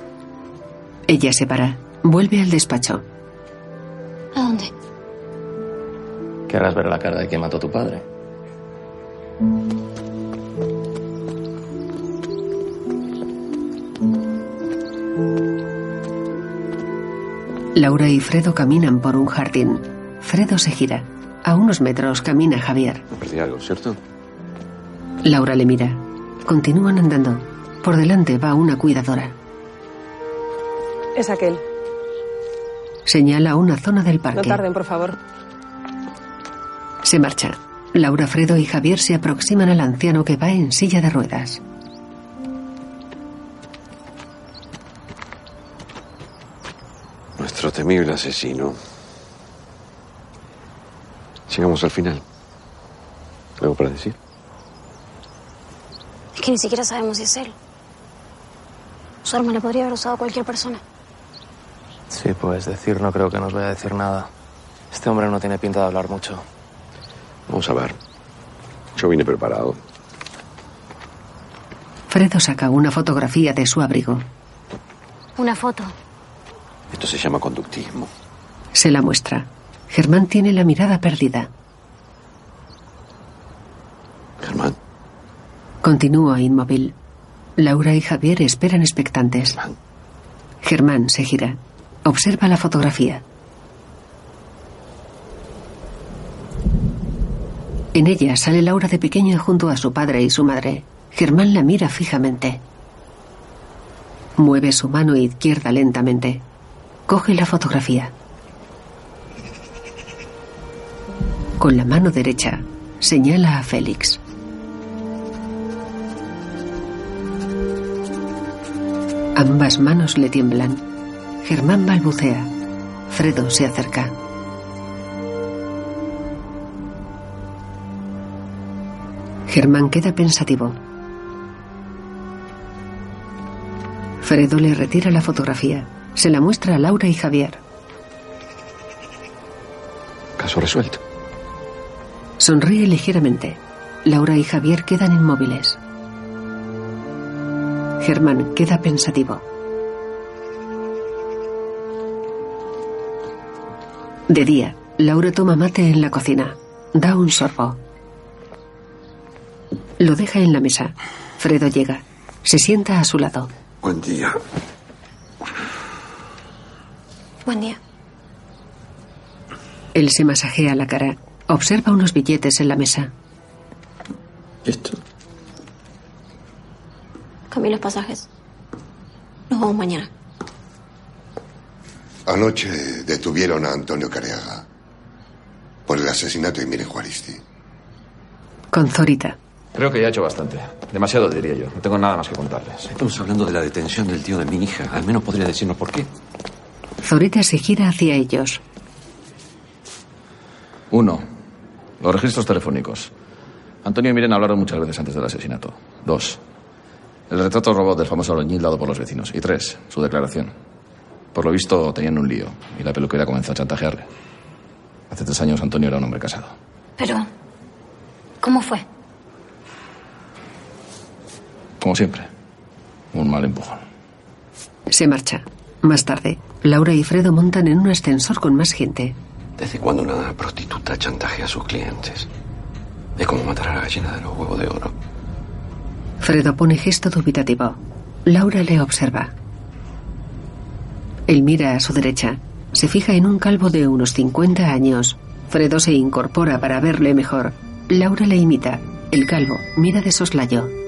Ella se para. Vuelve al despacho. Querrás ver la cara de quien mató a tu padre. Laura y Fredo caminan por un jardín. Fredo se gira. A unos metros camina Javier. Perdí algo, ¿cierto? Laura le mira. Continúan andando. Por delante va una cuidadora. Es aquel. Señala una zona del No parque. tarden, por favor. Se marcha. Laura, Fredo y Javier se aproximan al anciano que va en silla de ruedas. Nuestro temible asesino. Llegamos al final. ¿Algo para decir? Es que ni siquiera sabemos si es él. Su arma la podría haber usado cualquier persona. Sí, pues decir no creo que nos vaya a decir nada. Este hombre no tiene pinta de hablar mucho. Vamos a ver. Yo vine preparado. Fredo saca una fotografía de su abrigo. Una foto. Esto se llama conductismo. Se la muestra. Germán tiene la mirada perdida. Germán. Continúa inmóvil. Laura y Javier esperan expectantes. Germán se gira. Observa la fotografía. En ella sale Laura de pequeña junto a su padre y su madre. Germán la mira fijamente. Mueve su mano izquierda lentamente. Coge la fotografía. Con la mano derecha señala a Félix. Ambas manos le tiemblan. Germán balbucea. Fredo se acerca. Germán queda pensativo. Fredo le retira la fotografía. Se la muestra a Laura y Javier. Caso resuelto. Sonríe ligeramente. Laura y Javier quedan inmóviles. Germán queda pensativo. De día, Laura toma mate en la cocina. Da un sorbo. Lo deja en la mesa. Fredo llega. Se sienta a su lado. Buen día. Buen día. Él se masajea la cara. Observa unos billetes en la mesa. ¿Esto? Cambié los pasajes. Nos vamos mañana. Anoche detuvieron a Antonio Careaga por el asesinato de Mire Juaristi. Con Zorita. Creo que ya he hecho bastante. Demasiado, diría yo. No tengo nada más que contarles. Estamos hablando de la detención del tío de mi hija. Al menos podría decirnos por qué. Zorita se gira hacia ellos. Uno, los registros telefónicos. Antonio y Miren hablaron muchas veces antes del asesinato. Dos, el retrato robot del famoso albañil dado por los vecinos. Y tres, su declaración. Por lo visto tenían un lío y la peluquera comenzó a chantajearle. Hace tres años Antonio era un hombre casado. Pero, ¿cómo fue? Como siempre, un mal empujón. Se marcha. Más tarde, Laura y Fredo montan en un ascensor con más gente. ¿Desde cuándo una prostituta chantajea a sus clientes? Es como matar a la gallina de los huevos de oro. Fredo pone gesto dubitativo. Laura le observa. Él mira a su derecha. Se fija en un calvo de unos 50 años. Fredo se incorpora para verle mejor. Laura le imita. El calvo mira de soslayo.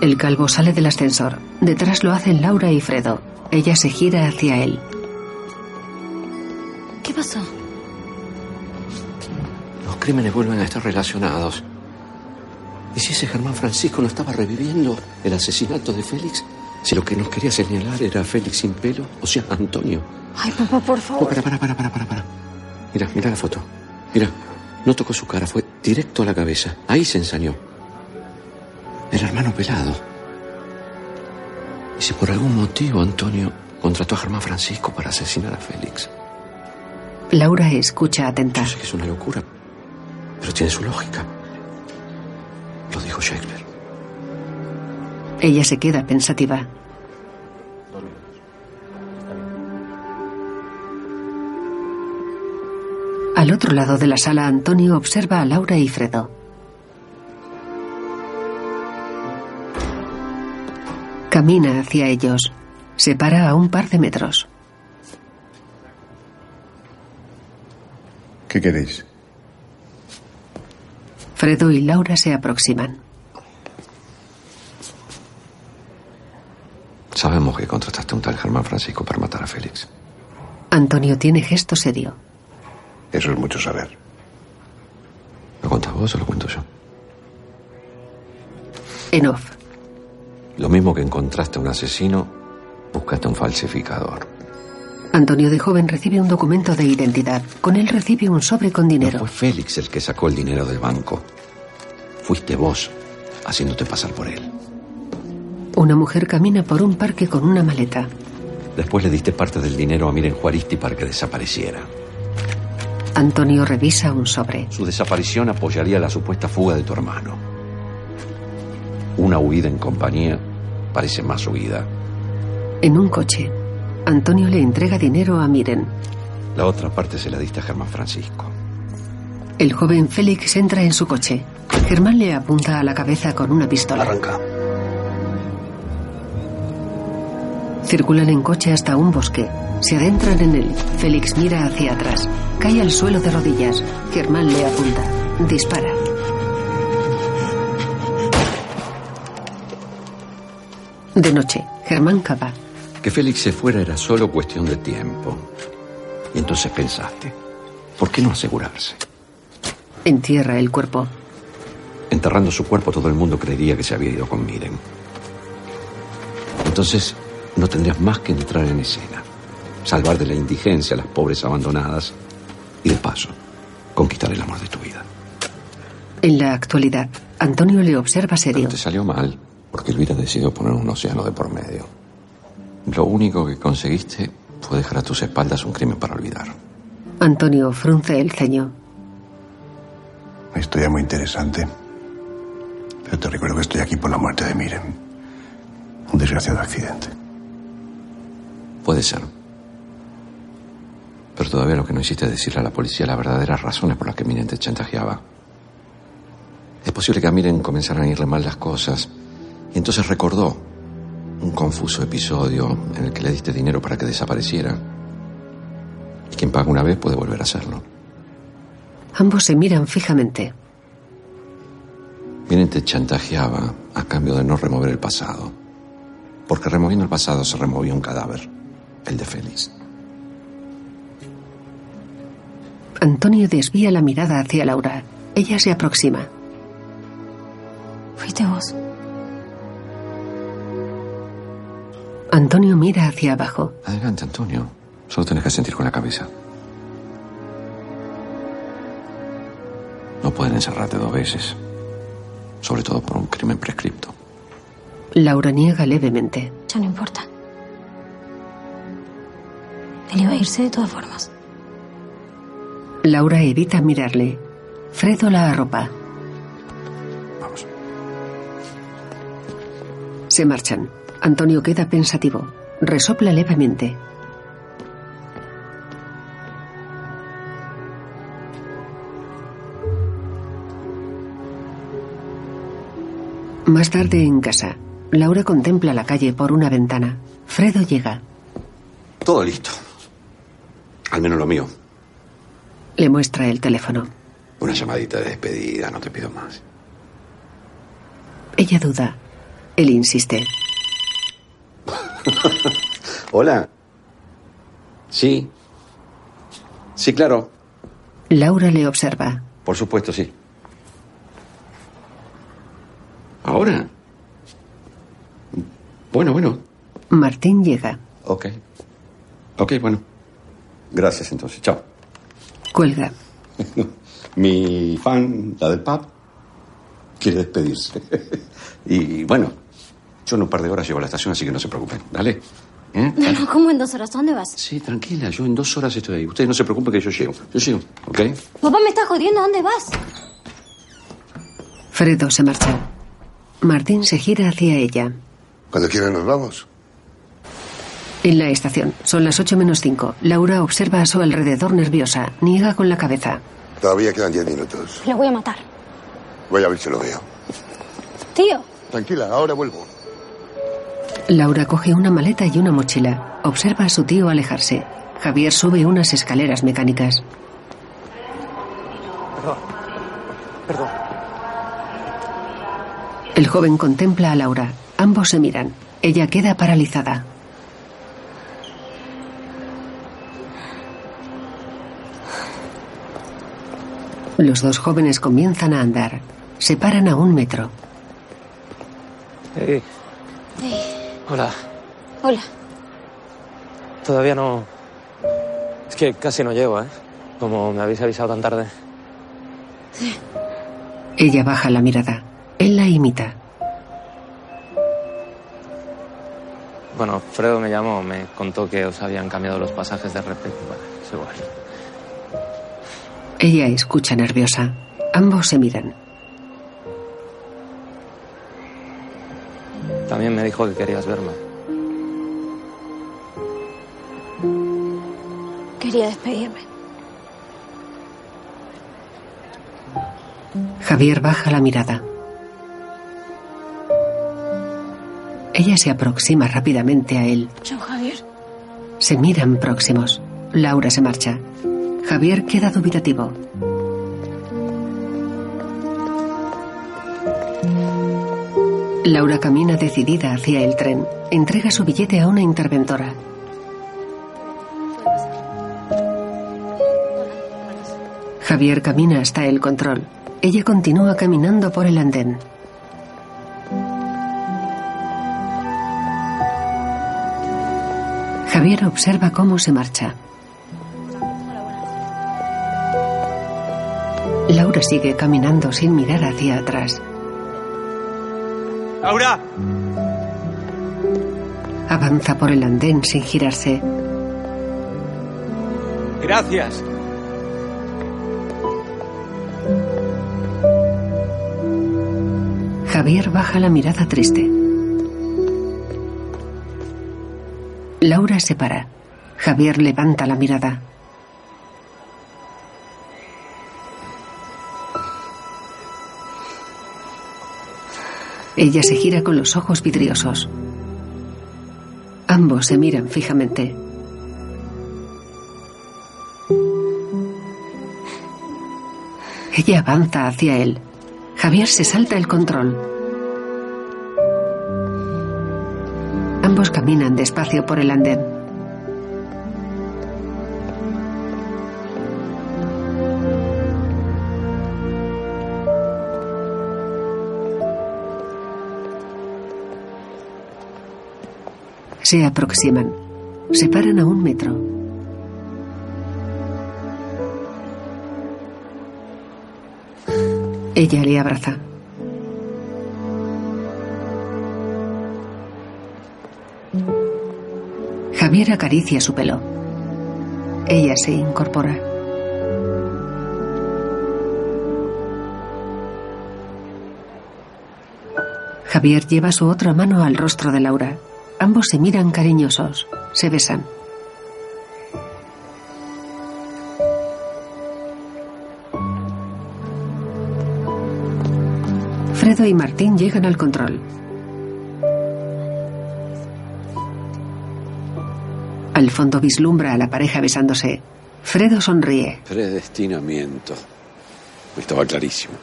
El calvo sale del ascensor. Detrás lo hacen Laura y Fredo. Ella se gira hacia él. ¿Qué pasó? Los crímenes vuelven a estar relacionados. ¿Y si ese Germán Francisco no estaba reviviendo el asesinato de Félix? Si lo que nos quería señalar era Félix sin pelo, o sea, Antonio. Ay, papá, por favor. No, para, para, para, para, para, para. Mira, mira la foto. Mira, no tocó su cara, fue directo a la cabeza. Ahí se ensañó. El hermano pelado. Y si por algún motivo Antonio contrató a Germán Francisco para asesinar a Félix. Laura escucha atenta. Yo sé que es una locura, pero tiene su lógica. Lo dijo Shakespeare. Ella se queda pensativa. Al otro lado de la sala, Antonio observa a Laura y Fredo. Camina hacia ellos. Se para a un par de metros. ¿Qué queréis? Fredo y Laura se aproximan. Sabemos que contrataste a un tal Germán Francisco para matar a Félix. Antonio tiene gesto serio. Eso es mucho saber. vos o lo cuento yo? En off. Lo mismo que encontraste a un asesino, buscaste a un falsificador. Antonio de joven recibe un documento de identidad. Con él recibe un sobre con dinero. No fue Félix el que sacó el dinero del banco. Fuiste vos haciéndote pasar por él. Una mujer camina por un parque con una maleta. Después le diste parte del dinero a Miren Juaristi para que desapareciera. Antonio revisa un sobre. Su desaparición apoyaría la supuesta fuga de tu hermano. Una huida en compañía parece más huida. En un coche, Antonio le entrega dinero a Miren. La otra parte se la diste a Germán Francisco. El joven Félix entra en su coche. Germán le apunta a la cabeza con una pistola. Arranca. Circulan en coche hasta un bosque. Se adentran en él. Félix mira hacia atrás. Cae al suelo de rodillas. Germán le apunta. Dispara. De noche, Germán cava. Que Félix se fuera era solo cuestión de tiempo. Y entonces pensaste, ¿por qué no asegurarse? Entierra el cuerpo. Enterrando su cuerpo todo el mundo creería que se había ido con Miren. Entonces no tendrías más que entrar en escena, salvar de la indigencia a las pobres abandonadas y de paso conquistar el amor de tu vida. En la actualidad, Antonio le observa serio. Pero te salió mal porque Elvira decidió poner un océano de por medio. Lo único que conseguiste fue dejar a tus espaldas un crimen para olvidar. Antonio frunce el ceño. Una historia muy interesante. Pero te recuerdo que estoy aquí por la muerte de Miren. Un desgraciado accidente. Puede ser. Pero todavía lo que no hiciste es decirle a la policía las verdaderas razones por las que Miren te chantajeaba. Es posible que a Miren comenzaran a irle mal las cosas. Y entonces recordó un confuso episodio en el que le diste dinero para que desapareciera. Y quien paga una vez puede volver a hacerlo. Ambos se miran fijamente. Miren te chantajeaba a cambio de no remover el pasado. Porque removiendo el pasado se removía un cadáver, el de Félix. Antonio desvía la mirada hacia Laura. Ella se aproxima. Fuiste vos. Antonio mira hacia abajo. Adelante, Antonio. Solo tienes que sentir con la cabeza. No pueden encerrarte dos veces. Sobre todo por un crimen prescripto. Laura niega levemente. Ya no importa. Él iba a irse de todas formas. Laura evita mirarle. Fredo la arropa. Vamos. Se marchan. Antonio queda pensativo. Resopla levemente. Más tarde en casa, Laura contempla la calle por una ventana. Fredo llega. Todo listo. Al menos lo mío. Le muestra el teléfono. Una llamadita de despedida, no te pido más. Ella duda. Él insiste. *laughs* Hola. Sí. Sí, claro. Laura le observa. Por supuesto, sí. ¿Ahora? Bueno, bueno. Martín llega. Ok. Ok, bueno. Gracias entonces. Chao. Cuelga. *laughs* Mi fan, la del pub, quiere despedirse. *laughs* y bueno, yo en un par de horas llego a la estación, así que no se preocupen. ¿Vale? ¿Eh? No, no, ¿cómo en dos horas? ¿A dónde vas? Sí, tranquila, yo en dos horas estoy ahí. Ustedes no se preocupen que yo llego. Yo llego, ¿ok? Papá me está jodiendo. ¿A dónde vas? Fredo se marcha. Martín se gira hacia ella. Cuando quieran nos vamos. En la estación, son las 8 menos 5. Laura observa a su alrededor nerviosa. Niega con la cabeza. Todavía quedan diez minutos. Lo voy a matar. Voy a ver si lo veo. Tío. Tranquila, ahora vuelvo. Laura coge una maleta y una mochila. Observa a su tío alejarse. Javier sube unas escaleras mecánicas. Perdón. Perdón. El joven contempla a Laura. Ambos se miran. Ella queda paralizada. Los dos jóvenes comienzan a andar. Se paran a un metro. Hey. Hey, Hola. hola. Todavía no... Es que casi no llego, ¿eh? Como me habéis avisado tan tarde. Ella baja la mirada. Él la imita. Bueno, Fredo me llamó, me contó que os habían cambiado los pasajes de repente. Vale, es igual. Ella escucha nerviosa. Ambos se miran. También me dijo que querías verme. Quería despedirme. Javier baja la mirada. Ella se aproxima rápidamente a él. Chao, Javier. Se miran próximos. Laura se marcha. Javier queda dubitativo. Laura camina decidida hacia el tren. Entrega su billete a una interventora. Javier camina hasta el control. Ella continúa caminando por el andén. Javier observa cómo se marcha. Laura sigue caminando sin mirar hacia atrás. ¡Laura! Avanza por el andén sin girarse. Gracias. Javier baja la mirada triste. Laura se para. Javier levanta la mirada. Ella se gira con los ojos vidriosos. Ambos se miran fijamente. Ella avanza hacia él. Javier se salta el control. Ambos caminan despacio por el andén. Se aproximan. Se paran a un metro. Ella le abraza. Javier acaricia su pelo. Ella se incorpora. Javier lleva su otra mano al rostro de Laura. Ambos se miran cariñosos. Se besan. Fredo y Martín llegan al control. Al fondo vislumbra a la pareja besándose. Fredo sonríe. Predestinamiento. Estaba clarísimo.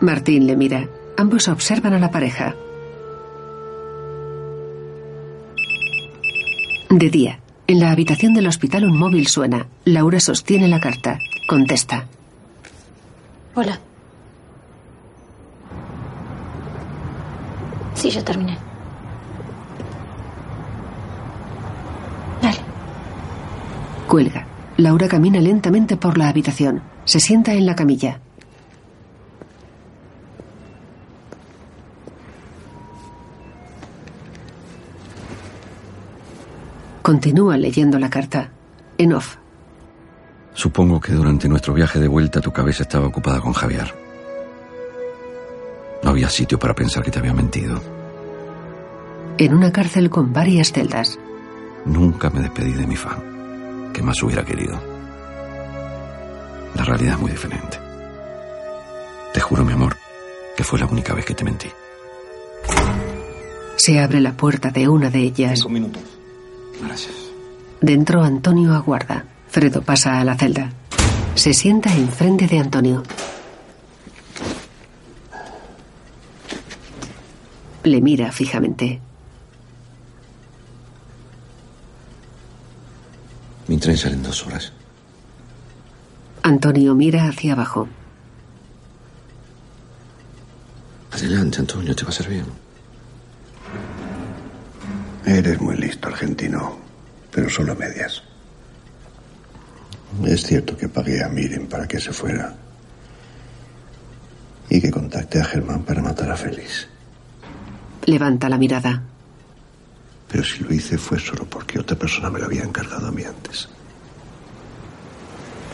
Martín le mira. Ambos observan a la pareja. De día, en la habitación del hospital un móvil suena. Laura sostiene la carta. Contesta. Hola. Sí, ya terminé. Cuelga. Laura camina lentamente por la habitación. Se sienta en la camilla. Continúa leyendo la carta. En off. Supongo que durante nuestro viaje de vuelta tu cabeza estaba ocupada con Javier. No había sitio para pensar que te había mentido. En una cárcel con varias celdas. Nunca me despedí de mi fan. Que más hubiera querido. La realidad es muy diferente. Te juro, mi amor, que fue la única vez que te mentí. Se abre la puerta de una de ellas. Cinco minutos. Gracias. Dentro Antonio aguarda. Fredo pasa a la celda. Se sienta enfrente de Antonio. Le mira fijamente. Mi tren sale en dos horas. Antonio mira hacia abajo. Adelante, Antonio, te va a ser bien. Eres muy listo, argentino, pero solo a medias. Es cierto que pagué a Miren para que se fuera y que contacté a Germán para matar a Félix. Levanta la mirada. Pero si lo hice fue solo porque otra persona me lo había encargado a mí antes.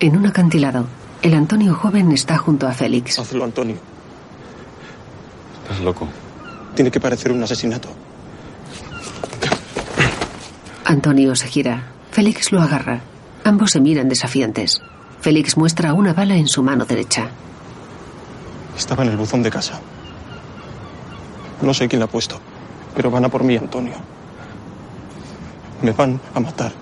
En un acantilado, el Antonio joven está junto a Félix. Hazlo, Antonio. Estás loco. Tiene que parecer un asesinato. Antonio se gira. Félix lo agarra. Ambos se miran desafiantes. Félix muestra una bala en su mano derecha. Estaba en el buzón de casa. No sé quién la ha puesto, pero van a por mí, Antonio. Me van a matar.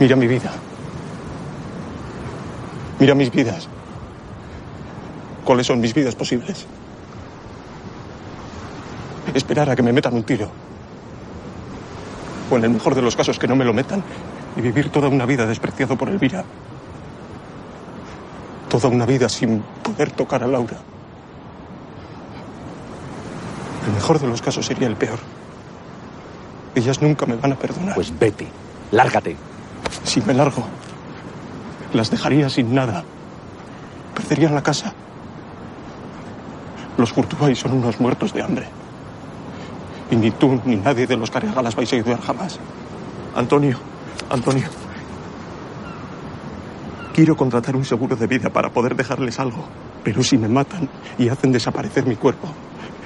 Mira mi vida. Mira mis vidas. ¿Cuáles son mis vidas posibles? Esperar a que me metan un tiro. O en el mejor de los casos que no me lo metan y vivir toda una vida despreciado por Elvira. Toda una vida sin poder tocar a Laura. El mejor de los casos sería el peor. Ellas nunca me van a perdonar. Pues vete, lárgate. Si me largo, las dejaría sin nada. Perderían la casa. Los Hurtubay son unos muertos de hambre. Y ni tú ni nadie de los Careaga las vais a ayudar jamás. Antonio, Antonio. Quiero contratar un seguro de vida para poder dejarles algo. Pero si me matan y hacen desaparecer mi cuerpo,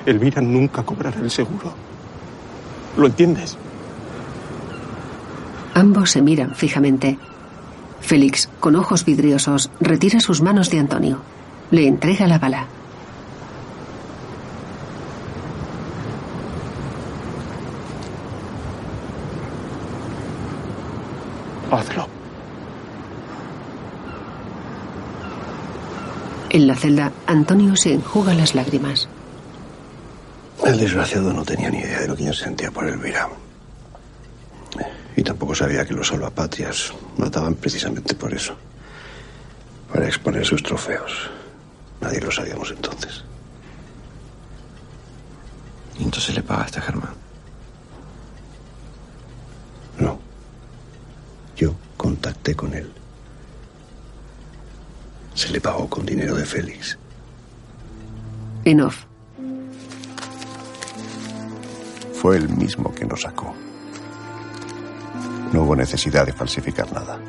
Elvira nunca cobrará el seguro. ¿Lo entiendes? Ambos se miran fijamente. Félix, con ojos vidriosos, retira sus manos de Antonio. Le entrega la bala. Hazlo. En la celda, Antonio se enjuga las lágrimas. El desgraciado no tenía ni idea de lo que yo sentía por Elvira. Y tampoco sabía que los salvapatrias mataban precisamente por eso. Para exponer sus trofeos. Nadie lo sabíamos entonces. ¿Y entonces le pagaste a Germán? No. Yo contacté con él. Se le pagó con dinero de Félix. En off. Fue el mismo que nos sacó. No hubo necesidad de falsificar nada.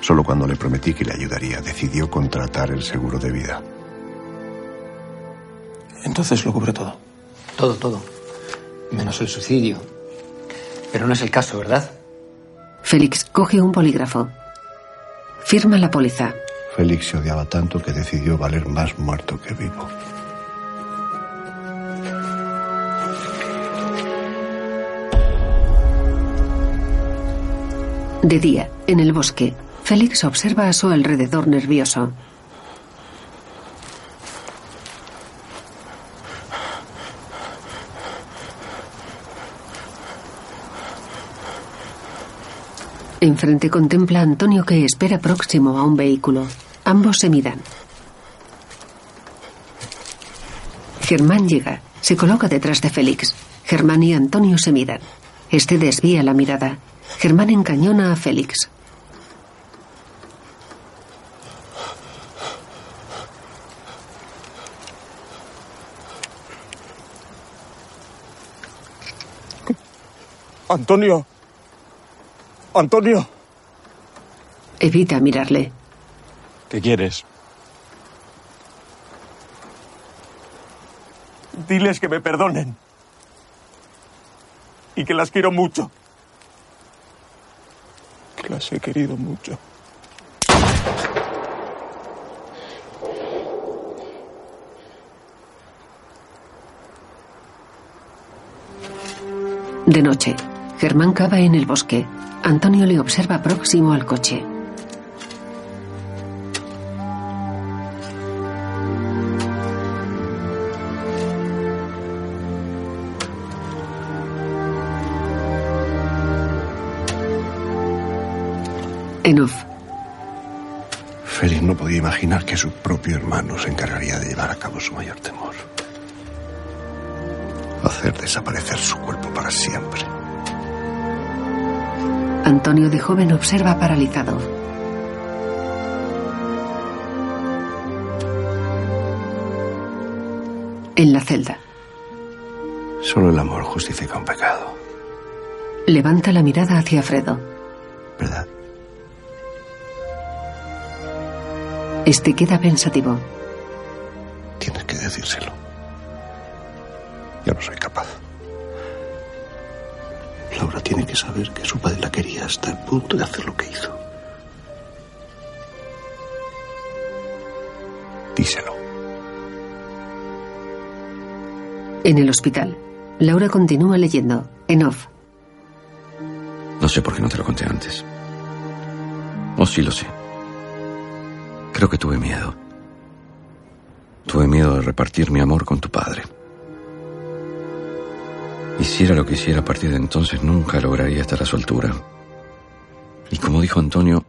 Solo cuando le prometí que le ayudaría, decidió contratar el seguro de vida. Entonces lo cubre todo. Todo, todo. Menos el suicidio. Pero no es el caso, ¿verdad? Félix coge un polígrafo. Firma la póliza. Félix se odiaba tanto que decidió valer más muerto que vivo. De día, en el bosque, Félix observa a su alrededor nervioso. Enfrente contempla a Antonio que espera próximo a un vehículo. Ambos se miran. Germán llega, se coloca detrás de Félix. Germán y Antonio se miran. Este desvía la mirada. Germán encañona a Félix. Antonio. Antonio. Evita mirarle. ¿Qué quieres? Diles que me perdonen. Y que las quiero mucho. Que las he querido mucho. De noche, Germán cava en el bosque. Antonio le observa próximo al coche. En off. Félix no podía imaginar que su propio hermano se encargaría de llevar a cabo su mayor temor. Hacer desaparecer su cuerpo para siempre. Antonio de joven observa paralizado. En la celda. Solo el amor justifica un pecado, Levanta la mirada hacia Fredo. ¿verdad? Este queda pensativo. Tienes que decírselo. Yo no soy tiene que saber que su padre la quería hasta el punto de hacer lo que hizo. Díselo. En el hospital. Laura continúa leyendo. En off. No sé por qué no te lo conté antes. O sí lo sé. Creo que tuve miedo. Tuve miedo de repartir mi amor con tu padre. Hiciera lo que hiciera a partir de entonces, nunca lograría estar a su altura. Y como dijo Antonio,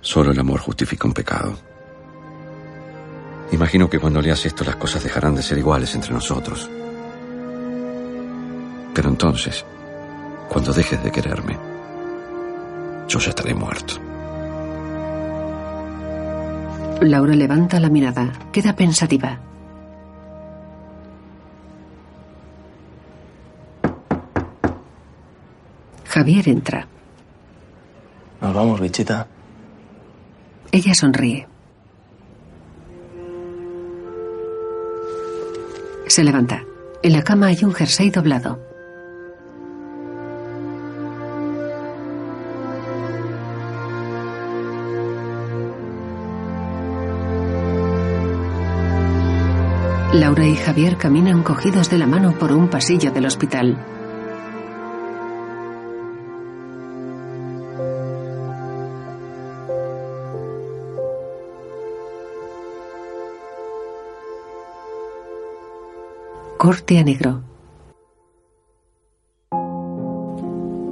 solo el amor justifica un pecado. Imagino que cuando leas esto las cosas dejarán de ser iguales entre nosotros. Pero entonces, cuando dejes de quererme, yo ya estaré muerto. Laura levanta la mirada. Queda pensativa. Javier entra. Nos vamos, bichita. Ella sonríe. Se levanta. En la cama hay un jersey doblado. Laura y Javier caminan cogidos de la mano por un pasillo del hospital. Corte a negro.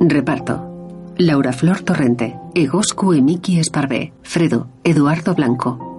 Reparto. Laura Flor Torrente, Egoscu Emiki Esparvé, Fredo, Eduardo Blanco,